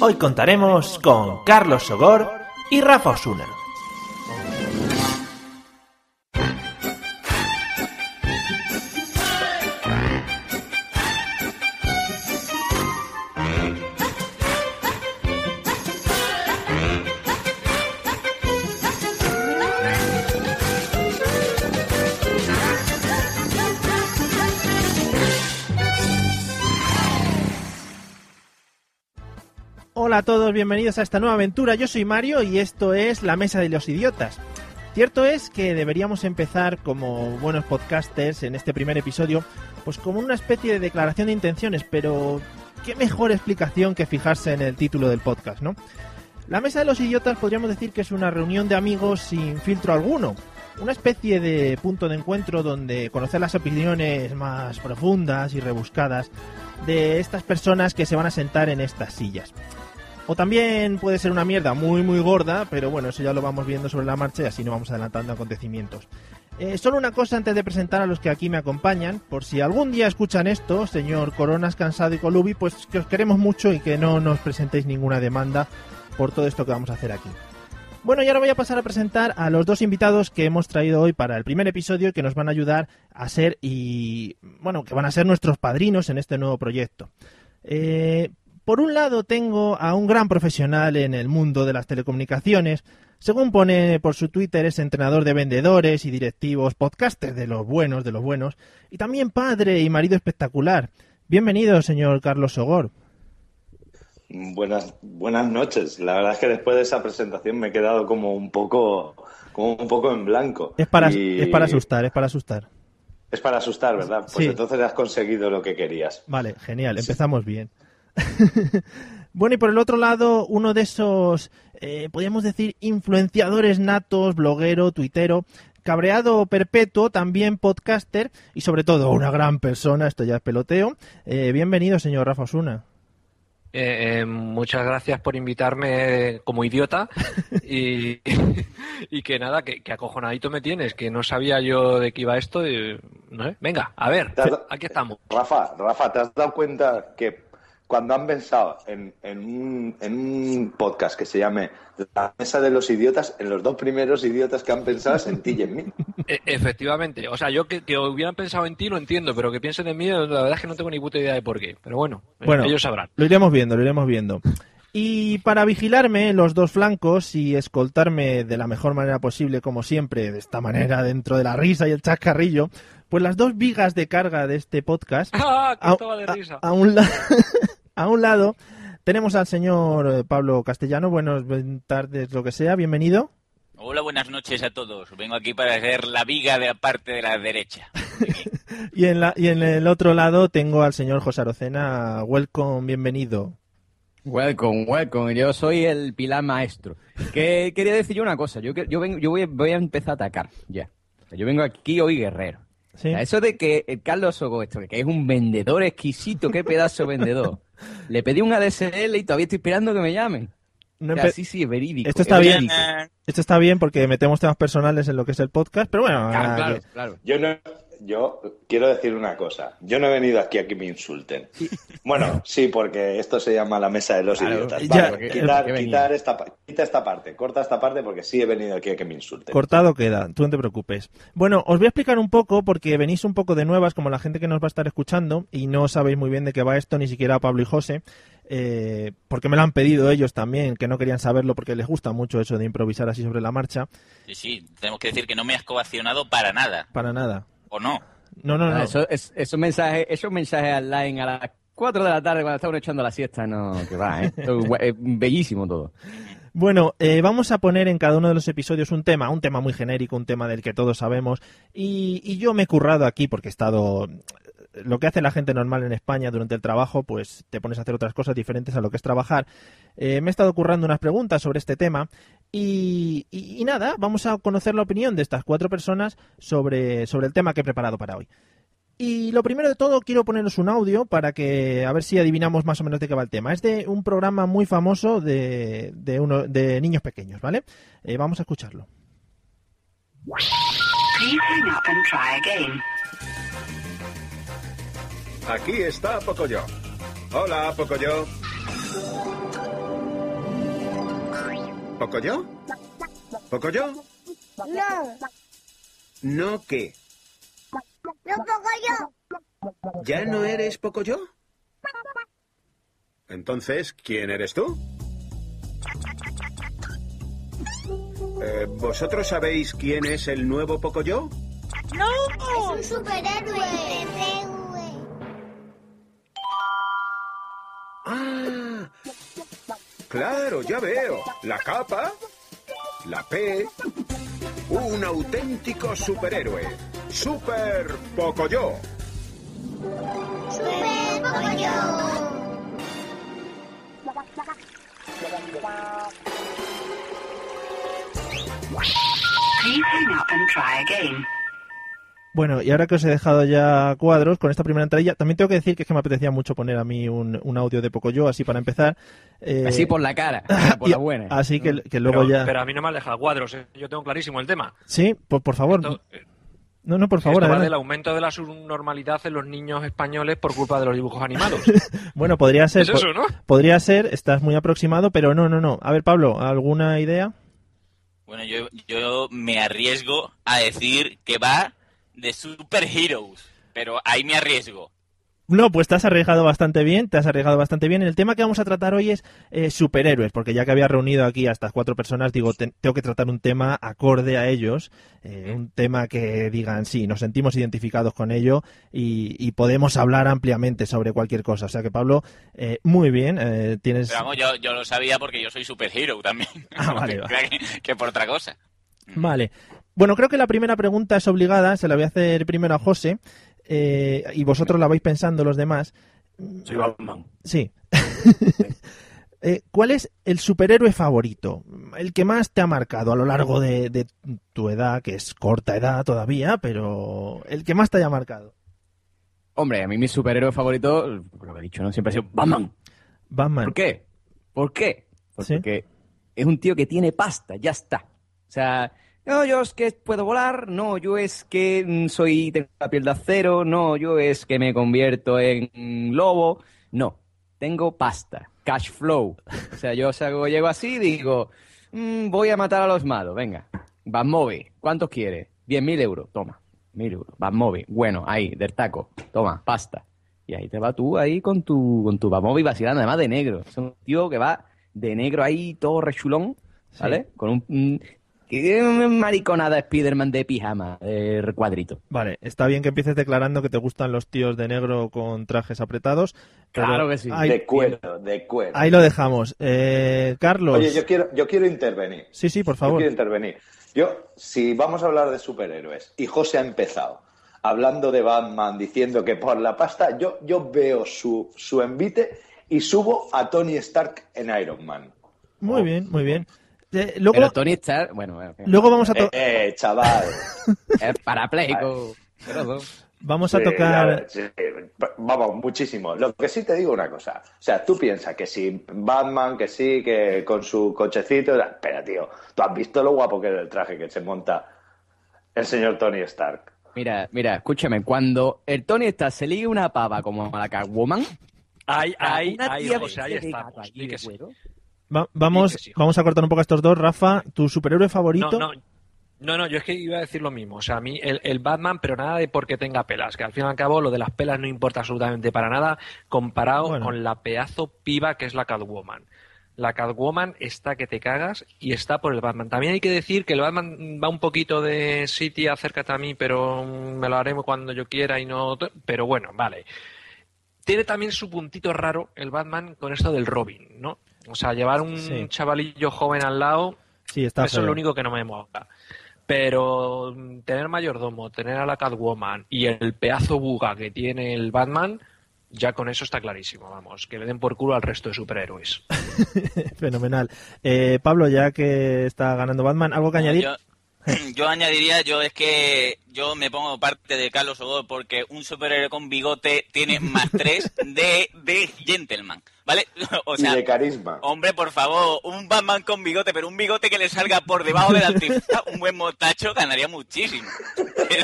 Hoy contaremos con Carlos Sogor y Rafa Osuna. Hola a todos, bienvenidos a esta nueva aventura. Yo soy Mario y esto es La Mesa de los Idiotas. Cierto es que deberíamos empezar como buenos podcasters en este primer episodio, pues como una especie de declaración de intenciones, pero qué mejor explicación que fijarse en el título del podcast, ¿no? La Mesa de los Idiotas podríamos decir que es una reunión de amigos sin filtro alguno, una especie de punto de encuentro donde conocer las opiniones más profundas y rebuscadas de estas personas que se van a sentar en estas sillas. O también puede ser una mierda muy muy gorda, pero bueno, eso ya lo vamos viendo sobre la marcha y así no vamos adelantando acontecimientos. Eh, solo una cosa antes de presentar a los que aquí me acompañan, por si algún día escuchan esto, señor Coronas, Cansado y Colubi, pues que os queremos mucho y que no nos presentéis ninguna demanda por todo esto que vamos a hacer aquí. Bueno, y ahora voy a pasar a presentar a los dos invitados que hemos traído hoy para el primer episodio que nos van a ayudar a ser y, bueno, que van a ser nuestros padrinos en este nuevo proyecto. Eh, por un lado tengo a un gran profesional en el mundo de las telecomunicaciones. Según pone por su Twitter, es entrenador de vendedores y directivos, podcaster de los buenos, de los buenos, y también padre y marido espectacular. Bienvenido, señor Carlos Sogor. Buenas, buenas noches. La verdad es que después de esa presentación me he quedado como un poco, como un poco en blanco. Es para, Y- es para asustar, es para asustar. Es para asustar, ¿verdad? Pues Sí. entonces has conseguido lo que querías. Vale, genial, empezamos bien. bueno, y por el otro lado, uno de esos, eh, podríamos decir, influenciadores natos, bloguero, tuitero, cabreado perpetuo, también podcaster y sobre todo una gran persona, esto ya es peloteo. Eh, bienvenido, señor Rafa Osuna. Eh, eh, muchas gracias por invitarme como idiota y, y que nada, que, que acojonadito me tienes, que no sabía yo de qué iba esto. y, no sé. Venga, a ver, aquí estamos. Rafa, Rafa, ¿te has dado cuenta que cuando han pensado en, en un, en un podcast que se llame La Mesa de los Idiotas, en los dos primeros idiotas que han pensado es en ti y en mí? E- efectivamente, o sea, yo que, que hubieran pensado en ti lo entiendo, pero que piensen en mí, la verdad es que no tengo ni puta idea de por qué. Pero bueno, eh, Bueno. ellos sabrán. Lo iremos viendo, lo iremos viendo. Y para vigilarme en los dos flancos y escoltarme de la mejor manera posible, como siempre, de esta manera, dentro de la risa y el chascarrillo, pues las dos vigas de carga de este podcast ¡Ah! Que a, estaba de a- risa. a un la- a un lado tenemos al señor eh, Pablo Castellano. Buenas tardes, lo que sea. Bienvenido. Hola, buenas noches a todos. Vengo aquí para ser la viga de la parte de la derecha. Y en, la, y en el otro lado tengo al señor José Arocena. Welcome, bienvenido. Welcome, welcome. Yo soy el pilar maestro. Que quería decir yo una cosa. Yo, yo, vengo, yo voy, voy a empezar a atacar. Ya. Yo vengo aquí hoy guerrero. ¿Sí? O sea, Eso de que el Carlos Sogo, esto, que es un vendedor exquisito, qué pedazo de vendedor. Le pedí un ADSL y todavía estoy esperando que me llamen. No O sea, empe- sí, sí, es verídico. Esto es está bien. verídico. Esto está bien porque metemos temas personales en lo que es el podcast, pero bueno, Claro, ah, claro, yo- claro. Yo no, yo quiero decir una cosa. Yo no he venido aquí a que me insulten. Bueno, sí, porque esto se llama la mesa de los Claro, idiotas. ya, Vale, porque- quitar, porque quitar esta, quita esta parte, corta esta parte porque sí he venido aquí a que me insulten. Cortado queda, tú no te preocupes. Bueno, os voy a explicar un poco porque venís un poco de nuevas, como la gente que nos va a estar escuchando, y no sabéis muy bien de qué va esto, ni siquiera Pablo y José, eh, porque me lo han pedido ellos también, que no querían saberlo porque les gusta mucho eso de improvisar así sobre la marcha. Sí, sí, tenemos que decir que no me has coaccionado para nada. Para nada. ¿O no? No, no, no. Ah, Eso, es, esos mensajes, esos mensajes online a las 4 de la tarde cuando está uno echando la siesta, no, que va, ¿eh? Es bellísimo todo. Bueno, eh, vamos a poner en cada uno de los episodios un tema, un tema muy genérico, un tema del que todos sabemos. Y, y yo me he currado aquí porque he estado. Lo que hace la gente normal en España durante el trabajo, pues te pones a hacer otras cosas diferentes a lo que es trabajar. Eh, me he estado currando unas preguntas sobre este tema y, y- y nada, vamos a conocer la opinión de estas cuatro personas sobre, sobre el tema que he preparado para hoy. Y lo primero de todo, quiero poneros un audio para que a ver si adivinamos más o menos de qué va el tema. Es de un programa muy famoso de, de, uno, de niños pequeños, ¿vale? Eh, vamos a escucharlo. Aquí está Pocoyo. Hola, Pocoyo. ¿Pocoyo? ¿Pocoyo? No, ¿No qué? no pongo yo. ¿Ya no eres Pocoyo? Entonces, ¿quién eres tú? Eh, ¿Vosotros sabéis quién es el nuevo Pocoyo? No, es un superhéroe. Ah, claro, ya veo. La capa, la P, un auténtico superhéroe. Super Pocoyo. Super pollo. Bueno, y ahora que os he dejado ya cuadros con esta primera entrada, también tengo que decir que es que me apetecía mucho poner a mí un, un audio de Pocoyo, así para empezar. Eh, Así por la cara, por y- la buena. Así que, que luego pero, ya... pero a mí no me has dejado cuadros, ¿eh? yo tengo clarísimo el tema. Sí, por, por favor. Esto, No, no, por favor. esto va del aumento de la subnormalidad en los niños españoles por culpa de los dibujos animados. Bueno, podría ser. Es eso, ¿no? Podría ser, estás muy aproximado, pero no, no, no. A ver, Pablo, ¿alguna idea? Bueno, yo, yo me arriesgo a decir que va de superheroes, pero ahí me arriesgo. No, pues te has arriesgado bastante bien, te has arriesgado bastante bien. El tema que vamos a tratar hoy es eh, superhéroes, porque ya que había reunido aquí a estas cuatro personas, digo, te- tengo que tratar un tema acorde a ellos, eh, un tema que digan, sí, nos sentimos identificados con ello y, y podemos hablar ampliamente sobre cualquier cosa. O sea que, Pablo, eh, muy bien, eh, tienes... Pero vamos, yo, yo lo sabía porque yo soy superhero también. Ah, vale. que, que por otra cosa. Vale. Bueno, creo que la primera pregunta es obligada, se la voy a hacer primero a José, eh, y vosotros la vais pensando los demás. Soy Batman. Sí. Eh, ¿Cuál es el superhéroe favorito? El que más te ha marcado a lo largo de, de tu edad, que es corta edad todavía, pero el que más te haya marcado. Hombre, a mí mi superhéroe favorito, lo que he dicho, ¿no? Siempre ha sido Batman. Batman. ¿Por qué? ¿Por qué? Sí. Porque es un tío que tiene pasta, ya está. O sea, no, yo es que puedo volar, no, yo es que mm, soy, tengo la piel de acero, no, yo es que me convierto en mm, lobo, no, tengo pasta, cash flow. O sea, yo salgo, llego así y digo, mm, voy a matar a los malos, venga, Batmóvil, ¿cuántos quieres? 10.000 euros, toma, 1.000 euros, Batmóvil, bueno, ahí, del taco, toma, pasta. Y ahí te va tú ahí con tu, con tu Batmóvil vacilando, además de negro. Es un tío que va de negro ahí, todo rechulón, ¿vale? Con un, una mariconada Spiderman de pijama, de cuadrito. Vale, está bien que empieces declarando que te gustan los tíos de negro con trajes apretados. Claro que sí. Ahí, De cuero, de cuero. ahí lo dejamos. Eh, Carlos. Oye, yo quiero, yo quiero intervenir. Sí, sí, por Yo favor. quiero intervenir. Yo, si vamos a hablar de superhéroes, y José ha empezado hablando de Batman, diciendo que por la pasta, yo, yo veo su, su envite y subo a Tony Stark en Iron Man. Muy bien, muy bien. Eh, luego, Pero Tony Stark, bueno, bueno, luego vamos a, to- Eh, eh, chaval. es parapléjico. vamos a Sí, tocar. ya, sí, vamos, muchísimo. Lo que sí te digo una cosa. O sea, tú piensas que si Batman, que sí, que con su cochecito. Espera, tío. ¿Tú has visto lo guapo que es el traje que se monta el señor Tony Stark? Mira, mira, escúchame, cuando el Tony Stark se liga una pava como a la Catwoman, Ahí, a ahí, una ahí, tía José, ahí vestida Va- vamos, Sí, que sí. vamos a cortar un poco a estos dos. Rafa, tu superhéroe favorito. No, no, no, no, yo es que iba a decir lo mismo. O sea, a mí el, el Batman, pero nada de porque tenga pelas, que al fin y al cabo lo de las pelas no importa absolutamente para nada comparado Bueno. con la pedazo piba que es la Catwoman. La Catwoman está que te cagas y está por el Batman. También hay que decir que el Batman va un poquito de City, acércate a mí, pero me lo haré cuando yo quiera y no... Pero bueno, vale. tiene también su puntito raro el Batman con esto del Robin, ¿no? O sea, llevar un Sí. chavalillo joven al lado, Sí, está eso es lo único que no me mola. Pero mm, tener mayordomo, tener a la Catwoman y el pedazo buga que tiene el Batman, ya con eso está clarísimo, vamos, que le den por culo al resto de superhéroes. Fenomenal. Eh, Pablo, ya que está ganando Batman, ¿algo que añadir? Yo, yo añadiría, yo es que yo me pongo parte de Carlos Ogo porque un superhéroe con bigote tiene más tres de, de gentleman, ¿vale? O y sea, de carisma. hombre, por favor, un Batman con bigote, pero un bigote que le salga por debajo del antifaz, un buen mostacho, ganaría muchísimo.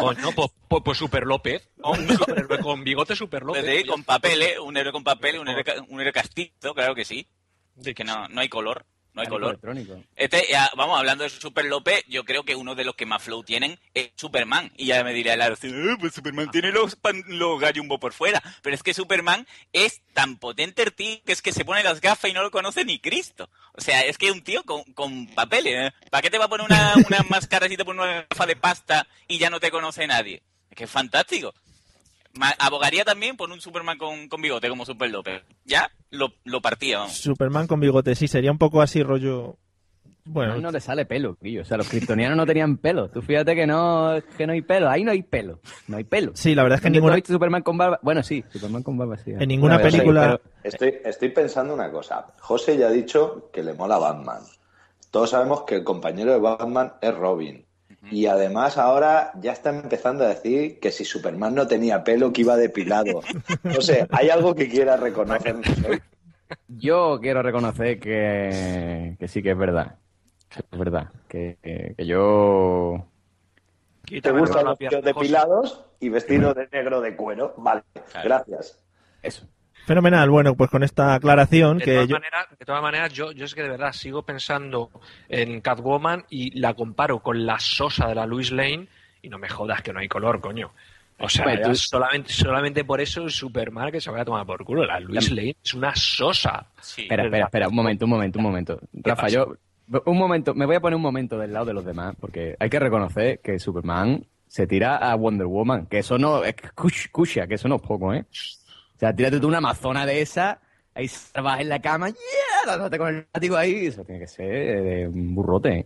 O no, pues, pues, pues Super López. Un superhéroe con bigote Super López. Sí, con papeles, un héroe con papeles, un héroe, un héroe castizo, claro que sí. Que no, no hay color, no hay color. Este, ya, vamos, hablando de Super López, yo creo que uno de los que más flow tienen es Superman. Y ya me dirá el Aro, "Eh, pues Superman tiene los, pan- los gallumbo por fuera. Pero es que Superman es tan potente el tío que es que se pone las gafas y no lo conoce ni Cristo. O sea, es que un tío con, con papeles. ¿eh? ¿Para qué te va a poner una, una máscara si te pone una gafa de pasta y ya no te conoce nadie? Es que es fantástico. Abogaría también por un Superman con, con bigote como Super López. Ya lo, lo partía, vamos. Superman con bigote, sí, sería un poco así rollo... Bueno, Ahí no le sale pelo, Guillo. O sea, los kryptonianos no tenían pelo. Tú fíjate que no, que no hay pelo. Ahí no hay pelo. No hay pelo. sí, la verdad es que en ¿Dónde tú ninguna, visto Superman con barba? Bueno, sí, Superman con barba, sí. en ninguna película... pero- Estoy, estoy pensando una cosa. José ya ha dicho que le mola Batman. Todos sabemos que el compañero de Batman es Robin. Y además ahora ya está empezando a decir que si Superman no tenía pelo, que iba depilado. No sé, ¿hay algo que quiera reconocer? Yo quiero reconocer que, que sí que es verdad. Que es verdad. Que, que- que yo... ¿Te gustan los depilados y vestidos de negro de cuero? Vale, gracias. Eso. Fenomenal, bueno, pues con esta aclaración De que todas, yo... maneras, de todas maneras, yo, yo es que de verdad sigo pensando en Catwoman y la comparo con la sosa de la Louis Lane y no me jodas que no hay color, coño. O sea, Bueno, ya tú- solamente, solamente por eso es Superman que se vaya a tomar por culo. La Louis La- Lane es una sosa. Sí. Espera, espera, espera, un momento, un momento, un momento. Rafa, pasa? yo... Un momento, me voy a poner un momento del lado de los demás, porque hay que reconocer que Superman se tira a Wonder Woman, que eso no... Es cush- cushia, que eso no es poco, ¿eh? Sea, tírate tú una amazona de esa, ahí vas en la cama, ¡yeah! dándote con el látigo ahí, eso tiene que ser eh, un burrote,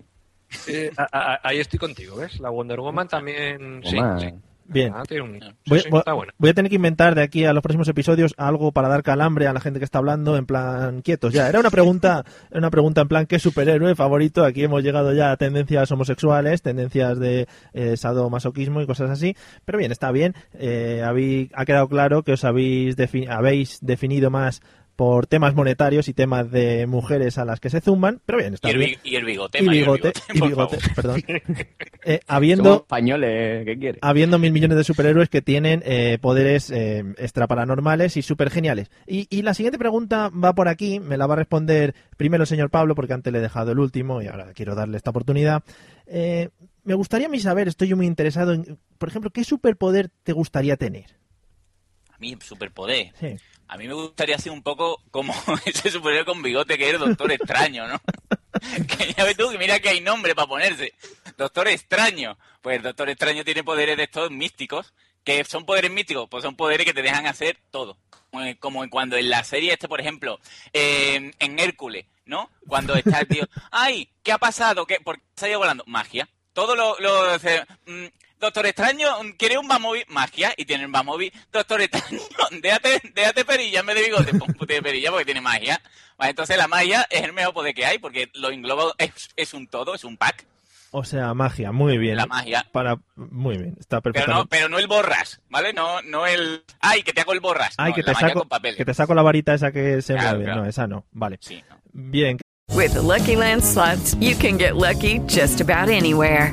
a- a- ahí estoy contigo, ¿ves? La Wonder Woman también. Sí, sí. Bien. Ah, tiene un- sí, Voy, sí, voy- está buena. voy a tener que inventar de aquí a los próximos episodios algo para dar calambre a la gente que está hablando en plan quietos ya. Era una pregunta, era una pregunta en plan ¿qué superhéroe favorito? Aquí hemos llegado ya a tendencias homosexuales, tendencias de eh, sadomasoquismo y cosas así. Pero bien, está bien. Eh, habí- ha quedado claro que os habéis, defi- habéis definido más por temas monetarios y temas de mujeres a las que se zumban. Pero bien, está Y el, bien. bi- y el bigote, Y bigote, y por bigote, favor. perdón. Eh, Somos habiendo, españoles, ¿qué quieres? habiendo mil millones de superhéroes que tienen eh, poderes eh, extra paranormales y super geniales. Y, y la siguiente pregunta va por aquí, me la va a responder primero el señor Pablo, porque antes le he dejado el último y ahora quiero darle esta oportunidad. Eh, me gustaría a mí saber, estoy yo muy interesado en, por ejemplo, ¿qué superpoder te gustaría tener? A mí, superpoder. Sí. A mí me gustaría ser un poco como ese superhéroe con bigote que es el Doctor Extraño, ¿no? que ya ves tú, que mira que hay nombre para ponerse. Doctor Extraño. Pues el Doctor Extraño tiene poderes de estos místicos. que son poderes místicos? Pues son poderes que te dejan hacer todo. Como cuando en la serie este, por ejemplo, eh, en Hércules, ¿no? Cuando está el tío, ¡ay! ¿Qué ha pasado? ¿Qué, ¿Por qué se ha ido volando? Magia. Todo lo... mm, Doctor Extraño, ¿quiere un Bamovi? Magia, y tiene un Bamovi. Doctor Extraño, déjate, déjate perilla en vez de bigote, de perilla porque tiene magia. Vale, entonces la magia es el mejor poder que hay porque lo engloba, es, es un todo, es un pack. O sea, magia, muy bien. La magia. Para, muy bien, está Pero perfecto. no, pero no el borras, ¿vale? No, no el. ¡Ay, que te hago el borras! Ay, No, que la te, magia saco, con que te saco la varita esa que se Claro, mueve. claro. No, esa no. Vale. Sí, no. Bien. With the Lucky Land slots, you can get lucky just about anywhere.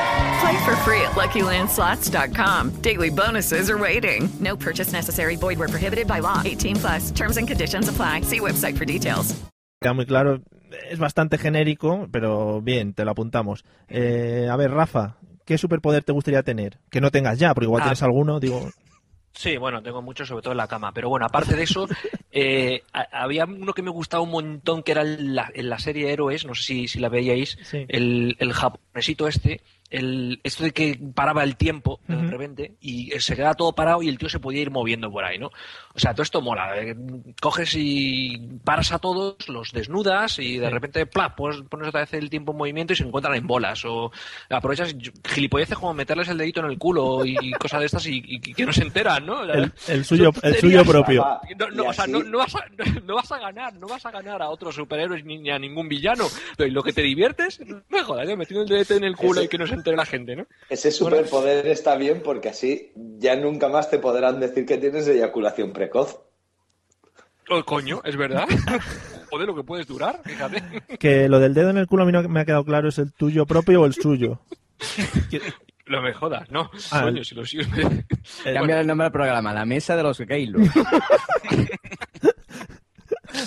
Play for free at LuckyLandSlots.com. Daily bonuses are waiting. No purchase necessary. Void where prohibited by law. 18 plus. Terms and conditions apply. See website for details. Queda muy claro, es bastante genérico, pero bien, te lo apuntamos. Eh, a ver, Rafa, ¿qué superpoder te gustaría tener? Que no tengas ya, porque igual Ah. tienes alguno, digo... Sí, bueno, tengo mucho, sobre todo en la cama. Pero bueno, aparte de eso, eh, había uno que me gustaba un montón, que era en la, en la serie Héroes, no sé si, si la veíais, Sí. el, el japonesito este, el, esto de que paraba el tiempo de repente y se quedaba todo parado y el tío se podía ir moviendo por ahí, ¿no? O sea, todo esto mola. eh, Coges y paras a todos, los desnudas y de Sí. repente, ¡plap! Pones, pones otra vez el tiempo en movimiento y se encuentran en bolas. O aprovechas gilipolleces como meterles el dedito en el culo y cosas de estas y, y que no se enteran, ¿no? El, el suyo, el suyo propio. No, no, o sea, no, no vas a, no vas a ganar, no vas a ganar a otros superhéroes ni, ni a ningún villano. Pero ¿y lo que te diviertes, no me jodas, ¿eh? metiendo el dedete en el culo y que no se entere la gente, ¿no? Ese superpoder está bien porque así ya nunca más te podrán decir que tienes eyaculación precoz. Oh, coño, es verdad. Joder, lo que puedes durar, fíjate. Que lo del dedo en el culo a mí no me ha quedado claro, ¿es el tuyo propio o el suyo? No me jodas, no. Ah, Coño, el- si lo sirve. Cambia el nombre del programa, la mesa de los Keylor.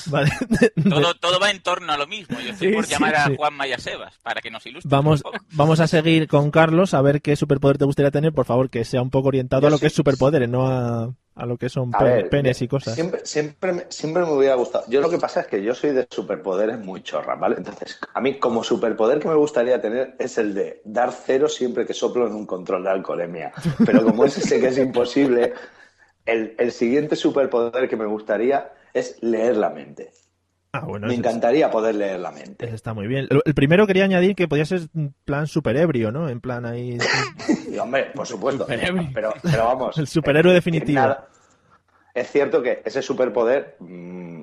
Vale. Todo, todo va en torno a lo mismo. Yo estoy Sí, por sí, llamar a sí. Juan Maya Sebas para que nos ilustre. Vamos, un poco. vamos a seguir con Carlos a ver qué superpoder te gustaría tener, por favor, que sea un poco orientado Yo a lo sí- que es superpoderes, no a, a lo que son ver, penes y cosas. Siempre, siempre, me- siempre me hubiera gustado. Yo lo que pasa es que yo soy de superpoderes muy chorra, ¿vale? Entonces, a mí como superpoder que me gustaría tener es el de dar cero siempre que soplo en un control de alcoholemia. Pero como ese sé que es imposible, el, el siguiente superpoder que me gustaría es leer la mente. Ah, bueno, me encantaría poder leer la mente. está muy bien. El, primero quería añadir que podía ser en plan superebrio, ¿no? En plan ahí... Y, hombre, por supuesto. Pero, pero vamos. El superhéroe eh, definitivo. nada- es cierto que ese superpoder, mm,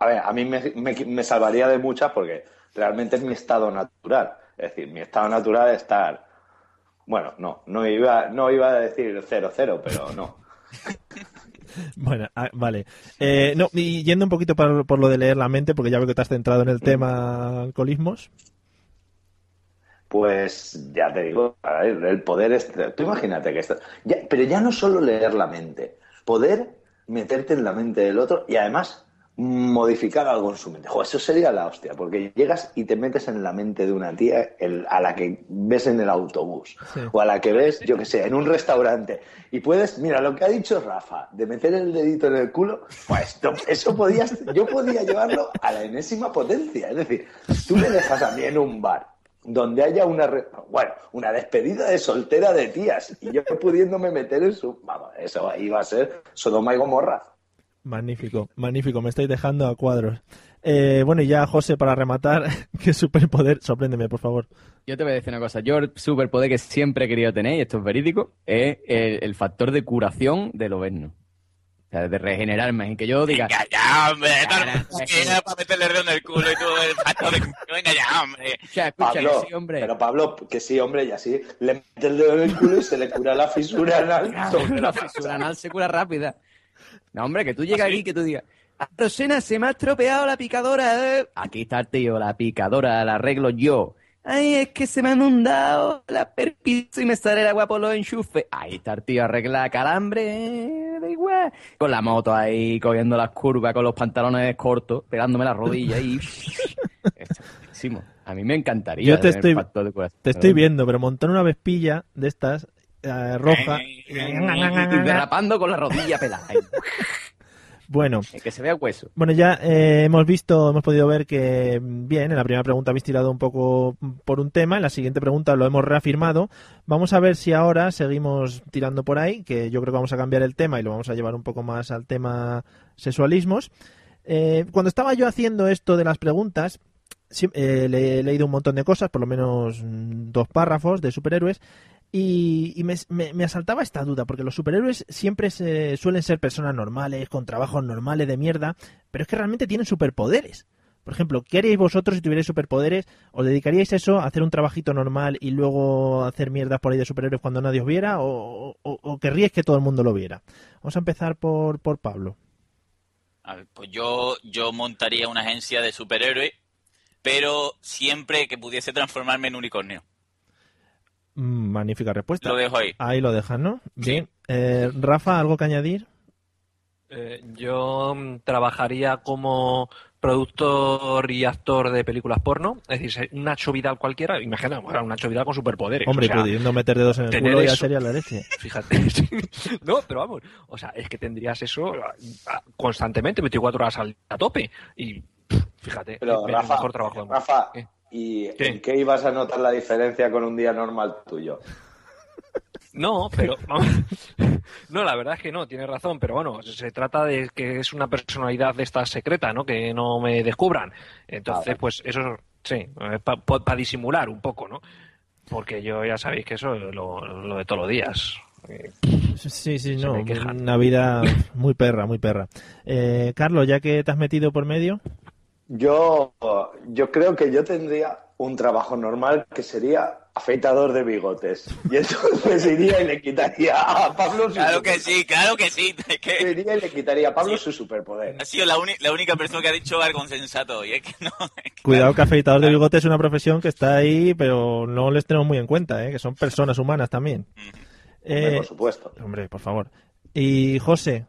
a ver, a mí me, me- me salvaría de muchas porque realmente es mi estado natural. Es decir, mi estado natural es estar. Bueno, no, no iba, no iba a decir cero cero, pero no. Bueno, ah, vale. Eh, no, y yendo un poquito por, por lo de leer la mente, porque ya veo que te has centrado en el tema alcoholismos. Pues ya te digo, el poder es. Tú imagínate que esto. ya- pero ya no solo leer la mente, poder meterte en la mente del otro y además modificar algo en su mente. Jo, eso sería la hostia, porque llegas y te metes en la mente de una tía el- a la que ves en el autobús Sí. o a la que ves, yo que sé, en un restaurante y puedes, mira, lo que ha dicho Rafa, de meter el dedito en el culo, pues no, eso podías, yo podía llevarlo a la enésima potencia. Es decir, tú me dejas a mí en un bar donde haya una, re- bueno, una despedida de soltera de tías y yo pudiéndome meter en su, vamos, eso iba a ser Sodoma y Gomorra. Magnífico, magnífico, me estáis dejando a cuadros. Eh, bueno, y ya, José, para rematar, ¿qué superpoder? Sorpréndeme, por favor. Yo te voy a decir una cosa. Yo el superpoder que siempre he querido tener, y esto es verídico, es el, el factor de curación del overno. O sea, de regenerarme. Y que yo diga... Venga ya, hombre. Era para meterle el dedo en el culo y todo el factor de... Venga ya, hombre. O sea, escucha, Pablo, que sí, hombre. pero Pablo, que sí, hombre, y así le mete el dedo en el culo y se le cura la fisura anal. la fisura anal se cura rápida. No, hombre, que tú llegas aquí que tú digas, "Ah, Rosena, se me ha estropeado la picadora. eh". Aquí está el tío, la picadora, la arreglo yo. Ay, es que se me han hundado la perpiso y me sale el agua por los enchufes. Ahí está el tío, arregla calambre, eh, da igual. Con la moto ahí, cogiendo las curvas, con los pantalones cortos, pegándome la rodilla y... A mí me encantaría Yo te estoy, te estoy viendo, pero montar una vespilla de estas, eh, roja. Derrapando con la rodilla pelada. Bueno, Que se vea hueso. Bueno, ya eh, hemos visto, hemos podido ver que, mm, bien, en la primera pregunta habéis tirado un poco mm, por un tema, en la siguiente pregunta lo hemos reafirmado. Vamos a ver si ahora seguimos tirando por ahí, que yo creo que vamos a cambiar el tema y lo vamos a llevar un poco más al tema sexualismos. Eh, cuando estaba yo haciendo esto de las preguntas, sí, eh, le he leído un montón de cosas, por lo menos mm, dos párrafos de superhéroes, y, me, asaltaba esta duda, porque los superhéroes siempre se, suelen ser personas normales, con trabajos normales de mierda, pero es que realmente tienen superpoderes. Por ejemplo, ¿qué haríais vosotros si tuvierais superpoderes? ¿Os dedicaríais eso, a hacer un trabajito normal y luego hacer mierdas por ahí de superhéroes cuando nadie os viera? ¿O, o, o querríais que todo el mundo lo viera? Vamos a empezar por, por Pablo. A ver, pues yo, yo montaría una agencia de superhéroes, pero siempre que pudiese transformarme en unicornio. Mm, magnífica respuesta. Lo dejo ahí. Ahí lo dejas, ¿no? Bien. Eh, Rafa, ¿algo que añadir? Eh, yo mm, trabajaría como productor y actor de películas porno, es decir, un Nacho Vidal cualquiera, imagina, bueno, un Nacho Vidal con superpoderes. Hombre, o sea, pudiendo meter dedos en el culo ya sería la leche. Fíjate. no, pero vamos, o sea, es que tendrías eso constantemente, 24 horas al- a tope. Y pff, fíjate, Pero, es el Rafa, mejor trabajo del mundo. ¿Y en qué ibas a notar la diferencia con un día normal tuyo? No, pero vamos, no, la verdad es que no, tienes razón, pero bueno, se trata de que es una personalidad de esta secreta, ¿no? Que no me descubran. Entonces, pues eso, sí, para disimular un poco, ¿no? Porque yo ya sabéis que eso es lo, lo de todos los días. Sí, sí, no. Una vida muy perra, muy perra. Eh, Carlos, ya que te has metido por medio, Yo, yo creo que yo tendría un trabajo normal que sería afeitador de bigotes. Y entonces iría y le quitaría a Pablo su Claro que sí, claro que sí. Es que Iría y le quitaría a Pablo su superpoder. ha sido la, única persona que ha dicho algo sensato. Y es que no. cuidado que afeitador de bigote es una profesión que está ahí, pero no les tenemos muy en cuenta, ¿eh? que son personas humanas también. Hombre, Eh, por supuesto. Hombre, por favor. Y José,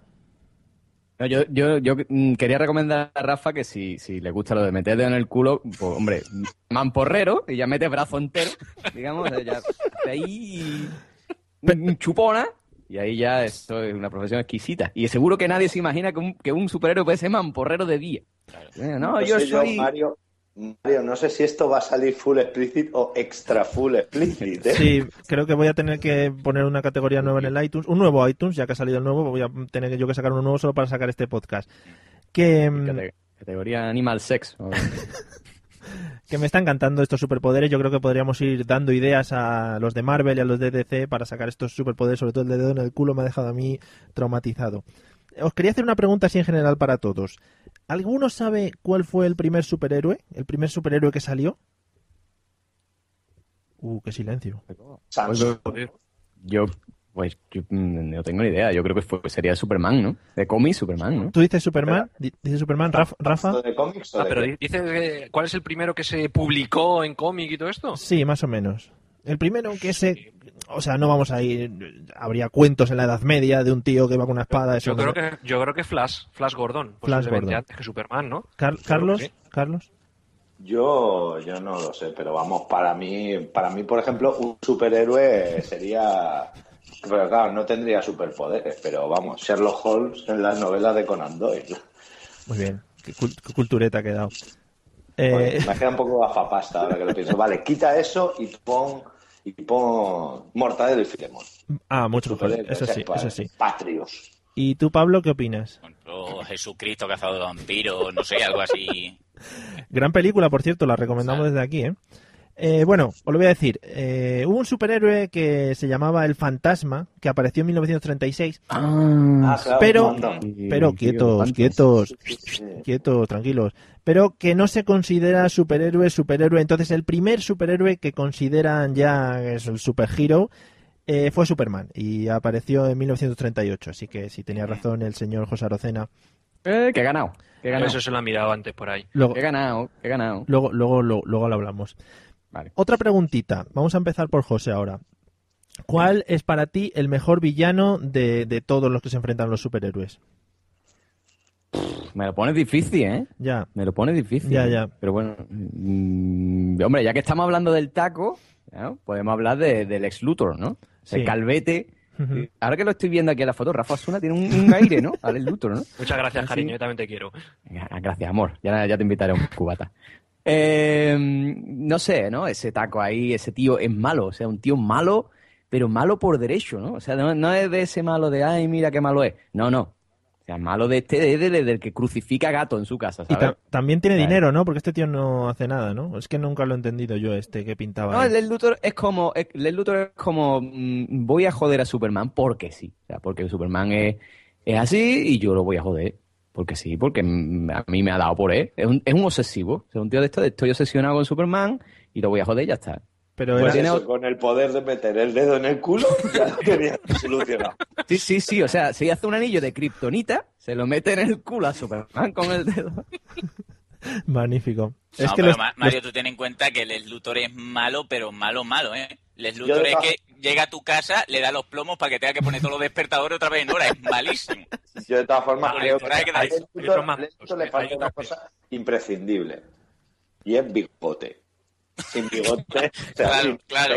No, yo, yo, yo mm, quería recomendar a Rafa que si, si le gusta lo de meter dedo en el culo, pues hombre, mamporrero y ya mete brazo entero, digamos, ya de ahí chupona y ahí ya esto es una profesión exquisita. Y seguro que nadie se imagina que un, que un superhéroe puede ser mamporrero de día. No, yo sé soy... Mario, Mario, no sé si esto va a salir full explicit o extra full explicit. ¿eh? sí, creo que voy a tener que poner una categoría nueva en el iTunes, un nuevo iTunes, ya que ha salido el nuevo, voy a tener que yo que sacar uno nuevo solo para sacar este podcast. Que, mm, Cate- Categoría animal sex. que me están encantando estos superpoderes. Yo creo que podríamos ir dando ideas a los de Marvel y a los de DC para sacar estos superpoderes, sobre todo el de dedo en el culo me ha dejado a mí traumatizado. Os quería hacer una pregunta así en general para todos. ¿Alguno sabe cuál fue el primer superhéroe? ¿El primer superhéroe que salió? Uh, qué silencio. Samsung. Yo, pues, yo mm, no tengo ni idea. Yo creo que fue, sería Superman, ¿no? De cómic Superman, ¿no? ¿Tú dices Superman? Di- ¿Dices Superman? Rafa? Rafa? ¿De cómics o Ah, de pero dices cuál es el primero que se publicó en cómic y todo esto. Sí, más o menos. El primero que se... O sea, no vamos a ir... Habría cuentos en la Edad Media de un tío que va con una espada. Eso Yo no- creo que yo creo que Flash, Flash Gordon, Flash posiblemente Gordon. antes que Superman, ¿no? Car- Carlos, sí. Carlos. Yo, yo no lo sé, pero vamos, para mí, para mí, por ejemplo, un superhéroe sería. Pero claro, no tendría superpoderes, pero vamos, Sherlock Holmes en las novelas de Conan Doyle. Muy bien. Qué, cul- qué cultureta ha quedado. Eh, Joder, me queda un poco gafapasta ahora que lo pienso. Vale, quita eso y pon, y pon Mortadelo y Filemón. ah, mucho mejor. Eso sí, eso sí. Patrios. ¿Y tú, Pablo, qué opinas? O Jesucristo cazador de vampiros, no sé, algo así. Gran película, por cierto, la recomendamos desde aquí, ¿eh? Eh, bueno, os lo voy a decir. Eh, hubo un superhéroe que se llamaba El Fantasma, que apareció en 1936. Ah, claro, pero, montón. pero quietos, quietos, quietos, tranquilos. Pero que no se considera superhéroe, superhéroe. Entonces, el primer superhéroe que consideran ya es el superhero eh, fue Superman y apareció en 1938. Así que si tenía razón el señor José Arocena. Eh, que he ganado. Que he ganado. Eso se lo han mirado antes por ahí. Luego, Que he ganado, que he ganado. luego, luego, lo- luego lo hablamos. Vale. Otra preguntita. Vamos a empezar por José ahora. ¿Cuál es para ti el mejor villano de, de todos los que se enfrentan los superhéroes? Me lo pones difícil, ¿eh? Ya. Me lo pones difícil. Ya, ya. Pero bueno, mm, hombre, ya que estamos hablando del taco, ¿no? podemos hablar de- del ex Luthor, ¿no? Sí. El calvete. Ahora que lo estoy viendo aquí en la foto, Rafa Osuna tiene un, un aire, ¿no? Al ex Luthor, ¿no? Muchas gracias, Sí. cariño, yo también te quiero. Gracias, amor. Ya, ya te invitaré a un cubata. Eh, no sé, ¿no? Ese taco ahí, ese tío es malo. O sea, un tío malo, pero malo por derecho, ¿no? O sea, no, no es de ese malo de, ay, mira qué malo es. No, no. O sea, malo de este, de, de- del que crucifica gato en su casa, Y ¿sabes? ta- también tiene dinero, ¿no? Porque este tío no hace nada, ¿no? Es que nunca lo he entendido yo, este que pintaba. No, el Luthor es como, el Luthor es como, mm, voy a joder a Superman porque sí. O sea, porque Superman es, es así y yo lo voy a joder. Porque sí, porque a mí me ha dado por él. Es un, es un obsesivo. Es un tío de esto, de estoy obsesionado con Superman y lo voy a joder y ya está. Pero Pues eso, con el poder de meter el dedo en el culo, ya lo tenía solucionado. Sí, sí, sí. O sea, si hace un anillo de kriptonita, se lo mete en el culo a Superman con el dedo. Magnífico. No, es que pero los- Mario, tú ten en cuenta que el Luthor es malo, pero malo, malo, ¿eh? El Yo Luthor es que llega a tu casa, le da los plomos para que tenga que poner todos los despertadores otra vez en hora. Es malísimo. Yo de todas formas creo que a le falta una cosa imprescindible. Y es bigote. Sin bigote. o sea, Claro, sin- claro.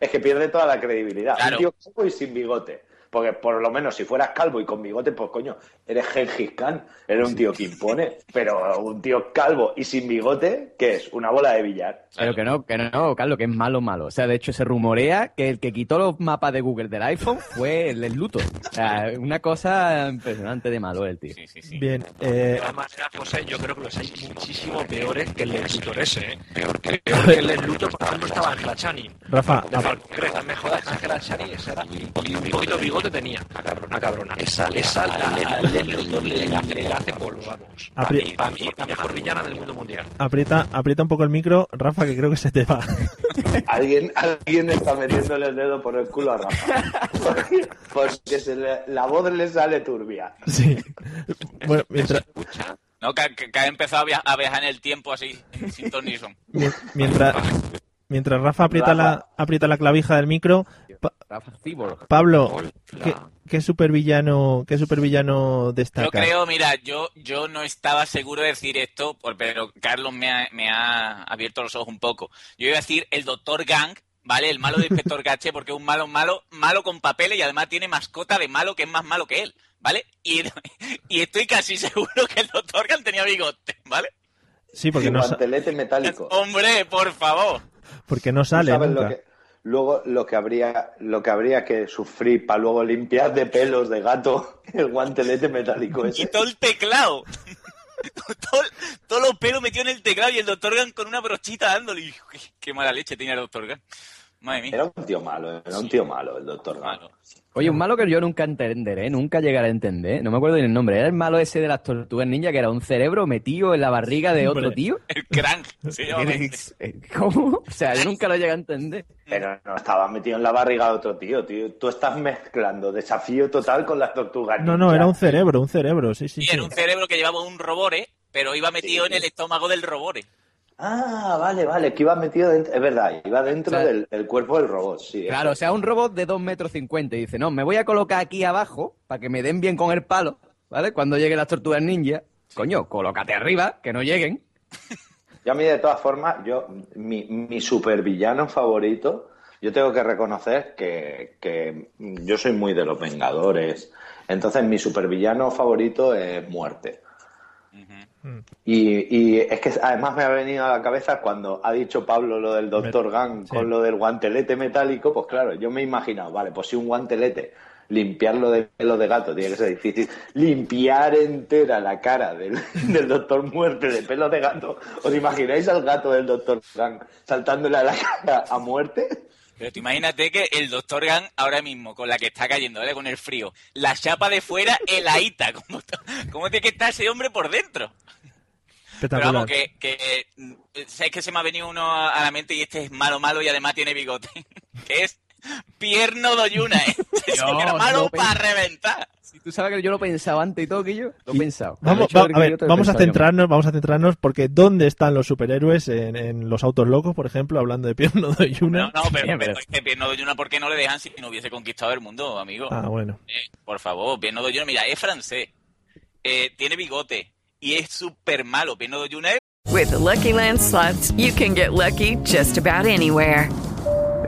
Es que pierde toda la credibilidad. Claro. Un tío y sin bigote. Porque por lo menos si fueras calvo y con bigote, pues coño, eres Gengis Khan, eres un tío que impone. Pero un tío calvo y sin bigote, ¿qué es? Una bola de billar. Pero que no, que no, Carlos, que es malo, malo. O sea, de hecho, se rumorea que el que quitó los mapas de Google del iPhone fue el del Luthor. O sea, una cosa impresionante de malo el tío. Bien, eh, De todas maneras, José, yo creo que los hay muchísimo peores que el Luthor ese, ¿eh? Peor que, peor que el Luthor, por ejemplo, estaba Angela Channing. Rafa, De a- Falcon Crest, me jodas, Angela Channing, esa era, un poquito de bigote tenía. Una cabrona. Esa, esa, la, la, Luthor le, le, le hace polvo, vamos. Para mí, para mí, la mejor villana del mundo mundial. aprieta, aprieta un poco el micro, Rafa, que creo que se te va. Alguien, alguien está metiéndole el dedo por el culo a Rafa. Porque, porque se le- la voz le sale turbia. Sí. Bueno, mientras, No, que, que- ha empezado a via- a viajar en el tiempo así, sin mientras, mientras Rafa aprieta la, aprieta la clavija del micro, Pa- Rafa Cyborg. Pablo, ¿qué, qué supervillano, qué supervillano Yo destaca? creo, mira, yo, yo no estaba seguro de decir esto, pero Carlos me ha, me ha abierto los ojos un poco. Yo iba a decir el Doctor Gang, ¿vale? El malo de Inspector Gache, porque es un malo, malo, malo con papeles y además tiene mascota de malo que es más malo que él, ¿vale? Y, y estoy casi seguro que el Doctor Gang tenía bigote, ¿vale? Sí, porque Y no, guantelete metálico. Hombre, por favor. porque no sale sabes nunca. Lo que, luego lo que habría lo que habría que sufrir para luego limpiar de pelos de gato el guantelete metálico Y ese. todo el teclado. Todo- Todos los pelos metidos en el teclado y el Doctor Gang con una brochita dándole. Y, qué, mala leche tiene el Doctor Gang. Madre mía. Era un tío malo, era un tío malo el doctor Gano. Oye, un malo que yo nunca entenderé, nunca llegaré a entender. No me acuerdo ni el nombre. Era el malo ese de las tortugas ninja, que era un cerebro metido en la barriga de otro Hombre. tío. El se llama. ¿Cómo? O sea, yo nunca lo llegué a entender. Pero no estaba metido en la barriga de otro tío, tío. Tú estás mezclando desafío total con las tortugas. No, no, ninja. era un cerebro, un cerebro, sí, sí. Y sí. era un cerebro que llevaba un robore, pero iba metido en el estómago del robore. Ah, vale, vale, que iba metido dentro. Es verdad, iba dentro O sea, del, del cuerpo del robot, sí. Claro, o sea, un robot de 2 metros 50 y dice, no, me voy a colocar aquí abajo para que me den bien con el palo, ¿vale? Cuando lleguen las tortugas ninja. Coño, colócate arriba, que no lleguen. Yo a mí, de todas formas, yo, mi, mi supervillano favorito, yo tengo que reconocer que, que yo soy muy de los Vengadores. Entonces, mi supervillano favorito es Muerte. Y, y es que además me ha venido a la cabeza cuando ha dicho Pablo lo del Doctor Gang con lo del guantelete metálico, pues claro, yo me he imaginado, vale, pues si un guantelete, limpiarlo de pelo de gato tiene que ser difícil, limpiar entera la cara del, del Doctor Muerte de pelo de gato, ¿os imagináis al gato del Doctor Gang saltándole a la cara a muerte? Pero tú imagínate que el Doctor Gang ahora mismo, con la que está cayendo, ¿vale? Con el frío, la chapa de fuera heladita. ¿Cómo, cómo tiene que estar ese hombre por dentro? Pero vamos, que, que mm, ¿sabes que se me ha venido uno a la mente y este es malo, malo y además tiene bigote? que es Pierno Doyuna, ¿eh? Dios, que era malo no, para reventar. Tú sabes que yo lo pensaba antes y todo, que yo lo he pensado. Vamos, va- de a que ver, vamos a yo. centrarnos, vamos a centrarnos porque ¿dónde están los superhéroes en, en los autos locos, por ejemplo, hablando de Pierno de Yuna? No, no, pero, pero este Pierno Doyuna, ¿por qué no le dejan si no hubiese conquistado el mundo, amigo? Ah, bueno. Eh, por favor, Pierno Doyuna, mira, es francés, eh, tiene bigote y es súper malo. Pierno Doyuna es With the Lucky Land slots, you can get lucky just about anywhere.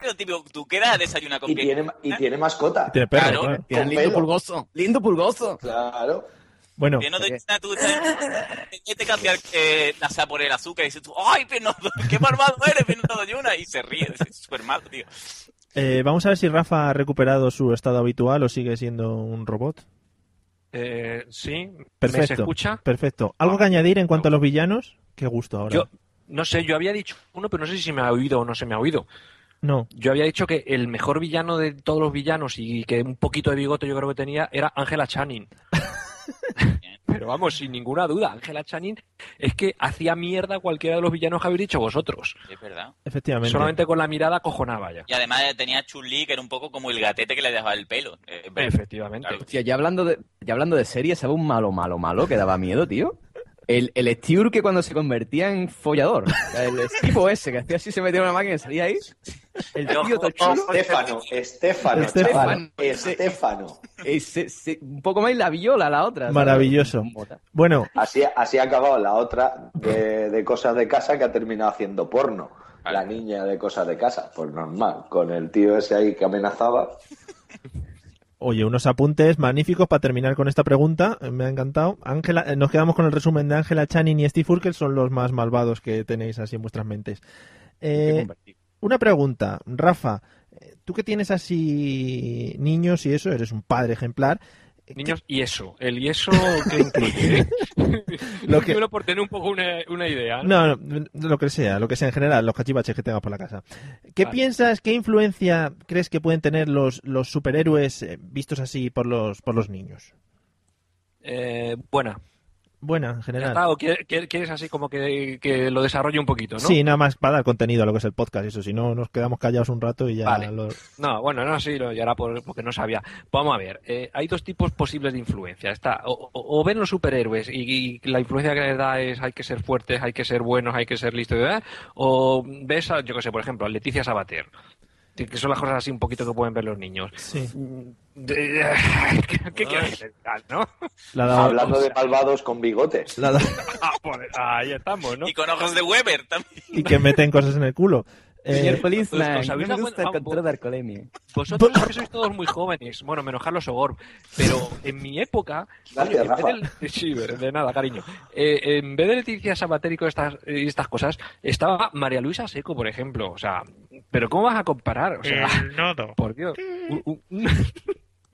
Pero, tipo, tú quedas a desayunar con Y tiene, y tiene mascota. Tiene perro, Claro. claro. Tiene Con lindo pelo. pulgoso. Lindo pulgoso. Claro. Bueno, Que no te dicen tú, ¿qué te cambiar eh, la por el azúcar? Y dices tú, ¡ay, pero qué malvado eres, Fernando Yuna! Y se ríe, es súper malo, tío. eh, vamos a ver si Rafa ha recuperado su estado habitual o sigue siendo un robot. Eh, sí, ¿me Perfecto. se escucha? Perfecto. ¿Algo que añadir en cuanto a los villanos? Qué gusto ahora. Yo, no sé, yo había dicho uno, pero no sé si se me ha oído o no se me ha oído. No. Yo había dicho que el mejor villano de todos los villanos y que un poquito de bigote yo creo que tenía era Angela Channing. Pero vamos, sin ninguna duda, Angela Channing es que hacía mierda a cualquiera de los villanos que habéis dicho vosotros. Es verdad. Efectivamente. Solamente con la mirada cojonaba ya. Y además tenía Chun-Li, que era un poco como el gatete que le dejaba el pelo. Efectivamente. Hostia, ya hablando de, ya hablando de series, ¿sabes un malo, malo, malo que daba miedo, tío? El, el Stewart que cuando se convertía en follador. O sea, El tipo ese que hacía así, se metía en una máquina y salía ahí. El tío todo chulo. Estefano, Estefano, Estefano. Estefano. Ese- ese- un poco más y la viola la otra. ¿sabes? Maravilloso. Bueno, Así, así ha acabado la otra de, de cosas de casa que ha terminado haciendo porno. La niña de cosas de casa, pues normal, con el tío ese ahí que amenazaba. Oye, unos apuntes magníficos para terminar con esta pregunta. Me ha encantado. Ángela, eh, nos quedamos con el resumen de Ángela Channing y Steve Urkel, son los más malvados que tenéis así en vuestras mentes. Eh, una pregunta, Rafa, eh, tú que tienes así niños y eso, eres un padre ejemplar. Niños, y eso. El y eso que incluye. Lo que- por tener un poco una, una idea. ¿no? No, no, lo que sea, lo que sea en general, los cachivaches que tengas por la casa. ¿Qué Vale. piensas, qué influencia crees que pueden tener los, los superhéroes eh, vistos así por los, por los niños? Eh, buena. Buena, en ¿Ya general. quieres así como que, que lo desarrolle un poquito, no? Sí, nada más para dar contenido a lo que es el podcast, eso, si no nos quedamos callados un rato y ya Vale. lo- No, bueno, no, sí, lo- ya era por- porque no sabía. Vamos a ver, eh, hay dos tipos posibles de influencia. Está, o, o- o ven los superhéroes y, y la influencia que les da es hay que ser fuertes, hay que ser buenos, hay que ser listos, ¿verdad? O ves, a, yo que sé, por ejemplo, a Leticia Sabater. Que que son las cosas así un poquito que pueden ver los niños. Sí. De- ¿Qué, qué quieres no? La Hablando de malvados con bigotes. la Ah, pues, ahí estamos, ¿no? Y con ojos de Weber también. y que meten cosas en el culo. Eh, Señor Policeman, ¿os no me gusta el cuenta? Ah, control de alcoholemia. Vosotros es que sois todos muy jóvenes. Bueno, menos Carlos Ogor. Pero en mi época. Gracias, en vez de- sí, de nada, cariño. Eh, en vez de Leticia Sabater y estas, y estas cosas, estaba María Luisa Seco, por ejemplo. O sea, ¿pero cómo vas a comparar? O sea, por Dios. Un- un-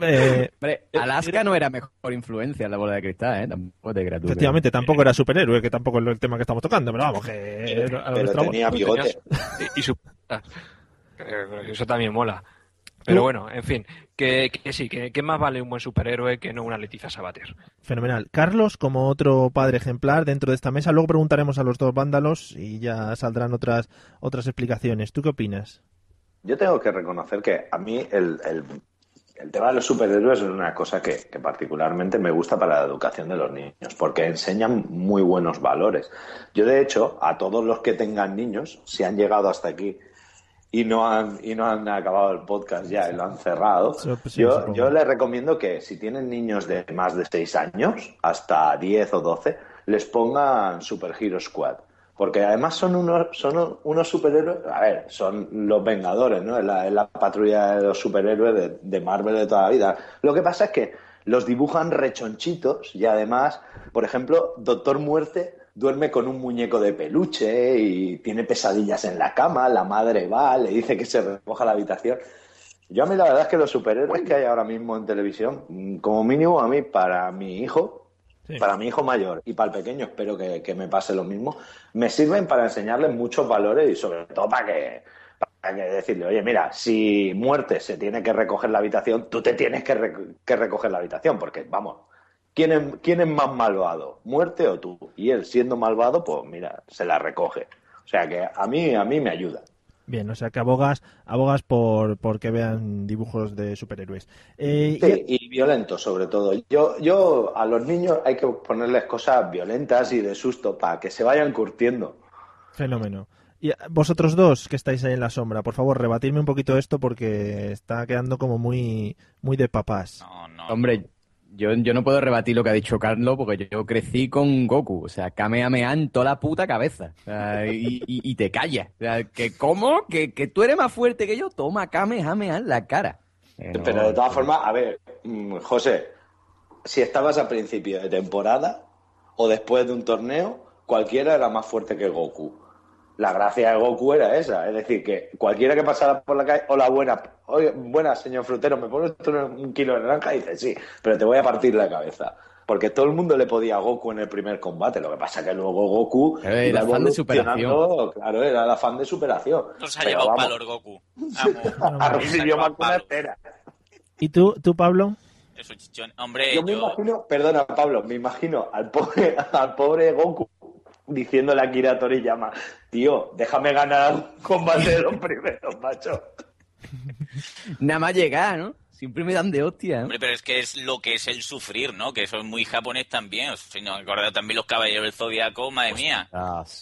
eh, Hombre, Alaska no era mejor influencia en la bola de cristal, ¿eh? Tampoco te creas efectivamente, tampoco era superhéroe, que tampoco es el tema que estamos tocando, pero vamos, que... Pero tenía bigote. y su Eh, Eso también mola. Pero bueno, en fin, que, que sí, que, que más vale un buen superhéroe que no una Leticia Sabater. Fenomenal. Carlos, como otro padre ejemplar dentro de esta mesa, luego preguntaremos a los dos vándalos y ya saldrán otras, otras explicaciones. ¿Tú qué opinas? Yo tengo que reconocer que a mí el, el- el tema de los superhéroes es una cosa que, que particularmente me gusta para la educación de los niños, porque enseñan muy buenos valores. Yo, de hecho, a todos los que tengan niños, si han llegado hasta aquí y no han, y no han acabado el podcast ya y lo han cerrado, yo les recomiendo que si tienen niños de más de 6 años, hasta 10 o 12, les pongan Super Hero Squad. Porque además son unos, son unos superhéroes, a ver, son los Vengadores, ¿no? Es la, patrulla de los superhéroes de, de Marvel de toda la vida. Lo que pasa es que los dibujan rechonchitos y además, por ejemplo, Doctor Muerte duerme con un muñeco de peluche y tiene pesadillas en la cama, la madre va, le dice que se recoja la habitación. Yo a mí la verdad es que los superhéroes que hay ahora mismo en televisión, mm, como mínimo a mí, para mi hijo, Para mi hijo mayor y para el pequeño, espero que, que me pase lo mismo, me sirven para enseñarles muchos valores y sobre todo para que, para que decirle, oye, mira, si muerte se tiene que recoger la habitación, tú te tienes que, rec- que recoger la habitación, porque vamos, ¿quién es, ¿quién es más malvado? ¿Muerte o tú? Y él siendo malvado, pues mira, se la recoge. O sea que a mí, a mí me ayuda. Bien, o sea que abogas, abogas por, por que vean dibujos de superhéroes. Eh, Sí, y violento sobre todo. Yo, yo a los niños hay que ponerles cosas violentas y de susto para que se vayan curtiendo. Fenómeno. Y eh, vosotros dos que estáis ahí en la sombra, por favor, rebatirme un poquito esto porque está quedando como muy, muy de papás. Hombre, yo, yo no puedo rebatir lo que ha dicho Carlos porque yo crecí con Goku. O sea, Kamehameha en toda la puta cabeza. Y, y- te callas. Que ¿cómo? ¿Que, que tú eres más fuerte que yo. Toma Kamehameha en la cara. Eh. Pero de todas formas, a ver, mm, José, si estabas a principio de temporada o después de un torneo, cualquiera era más fuerte que Goku. La gracia de Goku era esa, es decir, que cualquiera que pasara por la calle, hola, buena, oye, buena, señor frutero, ¿me pones tú un kilo de naranja? Y dice, sí, pero te voy a partir la cabeza. Porque todo el mundo le podía a Goku en el primer combate, lo que pasa que luego Goku... Era el iba afán de evolucionando, Claro, era el afán de superación. Nos ha Pero llevado vamos, valor Goku. más una estera. ¿Y tú, tú Pablo? Eso, chichón. Hombre, Yo me yo... imagino, perdona Pablo, me imagino al pobre, al pobre Goku diciéndole a Akira Toriyama, tío, déjame ganar un combate de los primeros, macho. Nada más llegar, ¿no? Siempre me dan de hostia, ¿no? Hombre, pero es que es lo que es el sufrir, ¿no? Que eso es muy japonés también. O sea, si no acordado también los caballeros del Zodíaco, madre mía.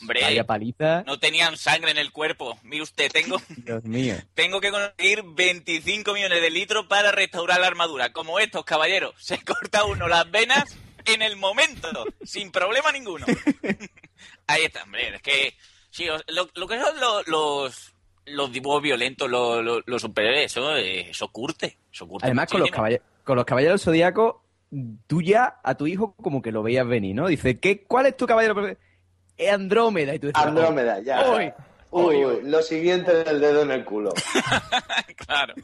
Hombre, Vaya paliza. no tenían sangre en el cuerpo. Mire usted, tengo, Dios mío. tengo que conseguir 25 millones de litros para restaurar la armadura. Como estos caballeros, se corta uno las venas en el momento, sin problema ninguno. Ahí está, hombre. Es que, sí, lo, lo que son los, los, los dibujos violentos, los, los, los superhéroes, eso, eh, eso curte. Eso curte Además, con los, muchísimo. caballe- con los caballeros zodíacos, tú ya a tu hijo como que lo veías venir, ¿no? Dice, ¿qué, ¿cuál es tu caballero? Es Andrómeda. Y tú dices, Andrómeda, ya. Uy, uy, lo siguiente del dedo en el culo. Claro.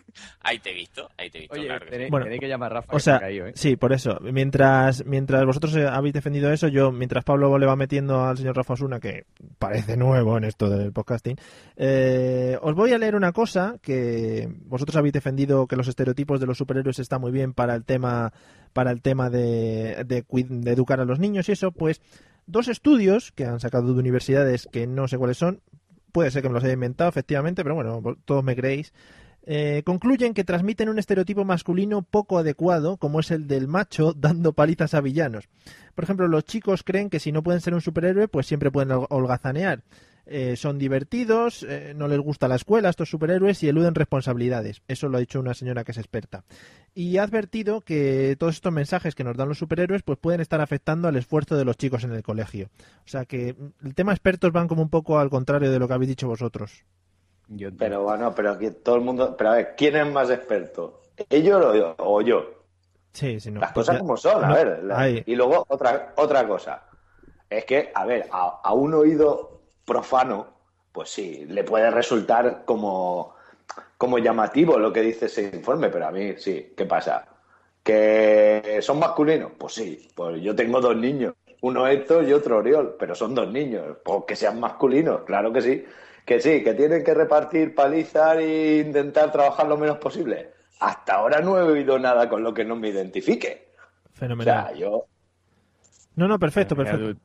Ahí te he visto, ahí te he visto, Oye, claro que sí. tenéis, Bueno, tenéis que llamar a Rafa, O que se ha sea, caído, ¿eh? sí, por eso. Mientras, mientras vosotros habéis defendido eso, yo, mientras Pablo le va metiendo al señor Rafa Osuna, que parece nuevo en esto del podcasting, eh, os voy a leer una cosa que vosotros habéis defendido que los estereotipos de los superhéroes están muy bien para el tema, para el tema de, de, de educar a los niños y eso, pues dos estudios que han sacado de universidades que no sé cuáles son, puede ser que me los haya inventado efectivamente, pero bueno, todos me creéis, eh, concluyen que transmiten un estereotipo masculino poco adecuado, como es el del macho dando palizas a villanos. Por ejemplo, los chicos creen que si no pueden ser un superhéroe, pues siempre pueden hol- holgazanear. Eh, son divertidos, eh, no les gusta la escuela estos superhéroes y eluden responsabilidades. Eso lo ha dicho una señora que es experta. Y ha advertido que todos estos mensajes que nos dan los superhéroes pues pueden estar afectando al esfuerzo de los chicos en el colegio. O sea que mm, el tema expertos van como un poco al contrario de lo que habéis dicho vosotros. Pero bueno, pero aquí todo el mundo. Pero a ver, ¿quién es más experto? ¿Ellos o yo? O yo? Sí, sí, no. Las Pues cosas ya- como son, a no, ver. la-. Y luego otra, otra cosa. Es que, a ver, a, a un oído profano, pues sí, le puede resultar como, como llamativo lo que dice ese informe, pero a mí sí, ¿qué pasa? ¿Que son masculinos? Pues sí, pues yo tengo dos niños, uno Héctor y otro Oriol, pero son dos niños, pues que sean masculinos, claro que sí. Que sí, que tienen que repartir palizas e intentar trabajar lo menos posible. Hasta ahora no he oído nada con lo que no me identifique. O Fenomenal. sea, yo No, no, perfecto, perfecto.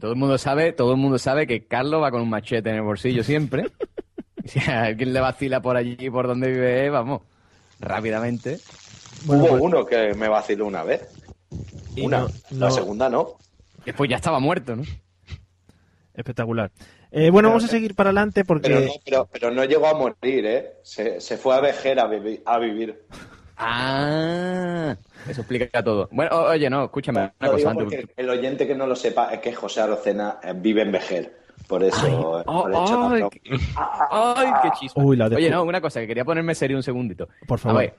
Todo el mundo sabe, todo el mundo sabe que Carlos va con un machete en el bolsillo siempre. si a alguien le vacila por allí, por donde vive, vamos, rápidamente. Bueno, hubo pues- uno que me vaciló una vez. Y Una, no- la segunda no. Después ya estaba muerto, ¿no? Espectacular. Eh, bueno, Pero- vamos a seguir para adelante porque... Pero no, pero, pero no llegó a morir, ¿eh? Se, se fue a Vejer a, vivi- a vivir. Ah, eso explica todo. Bueno, oye, no, escúchame una cosa antes. el oyente que no lo sepa es que José Arocena eh, vive en Vejer. Por eso oh, le he hecho ay, qué- ay, qué chispa. Uy, la de- Oye, no, una cosa, que quería ponerme serio un segundito. Por favor. A ver,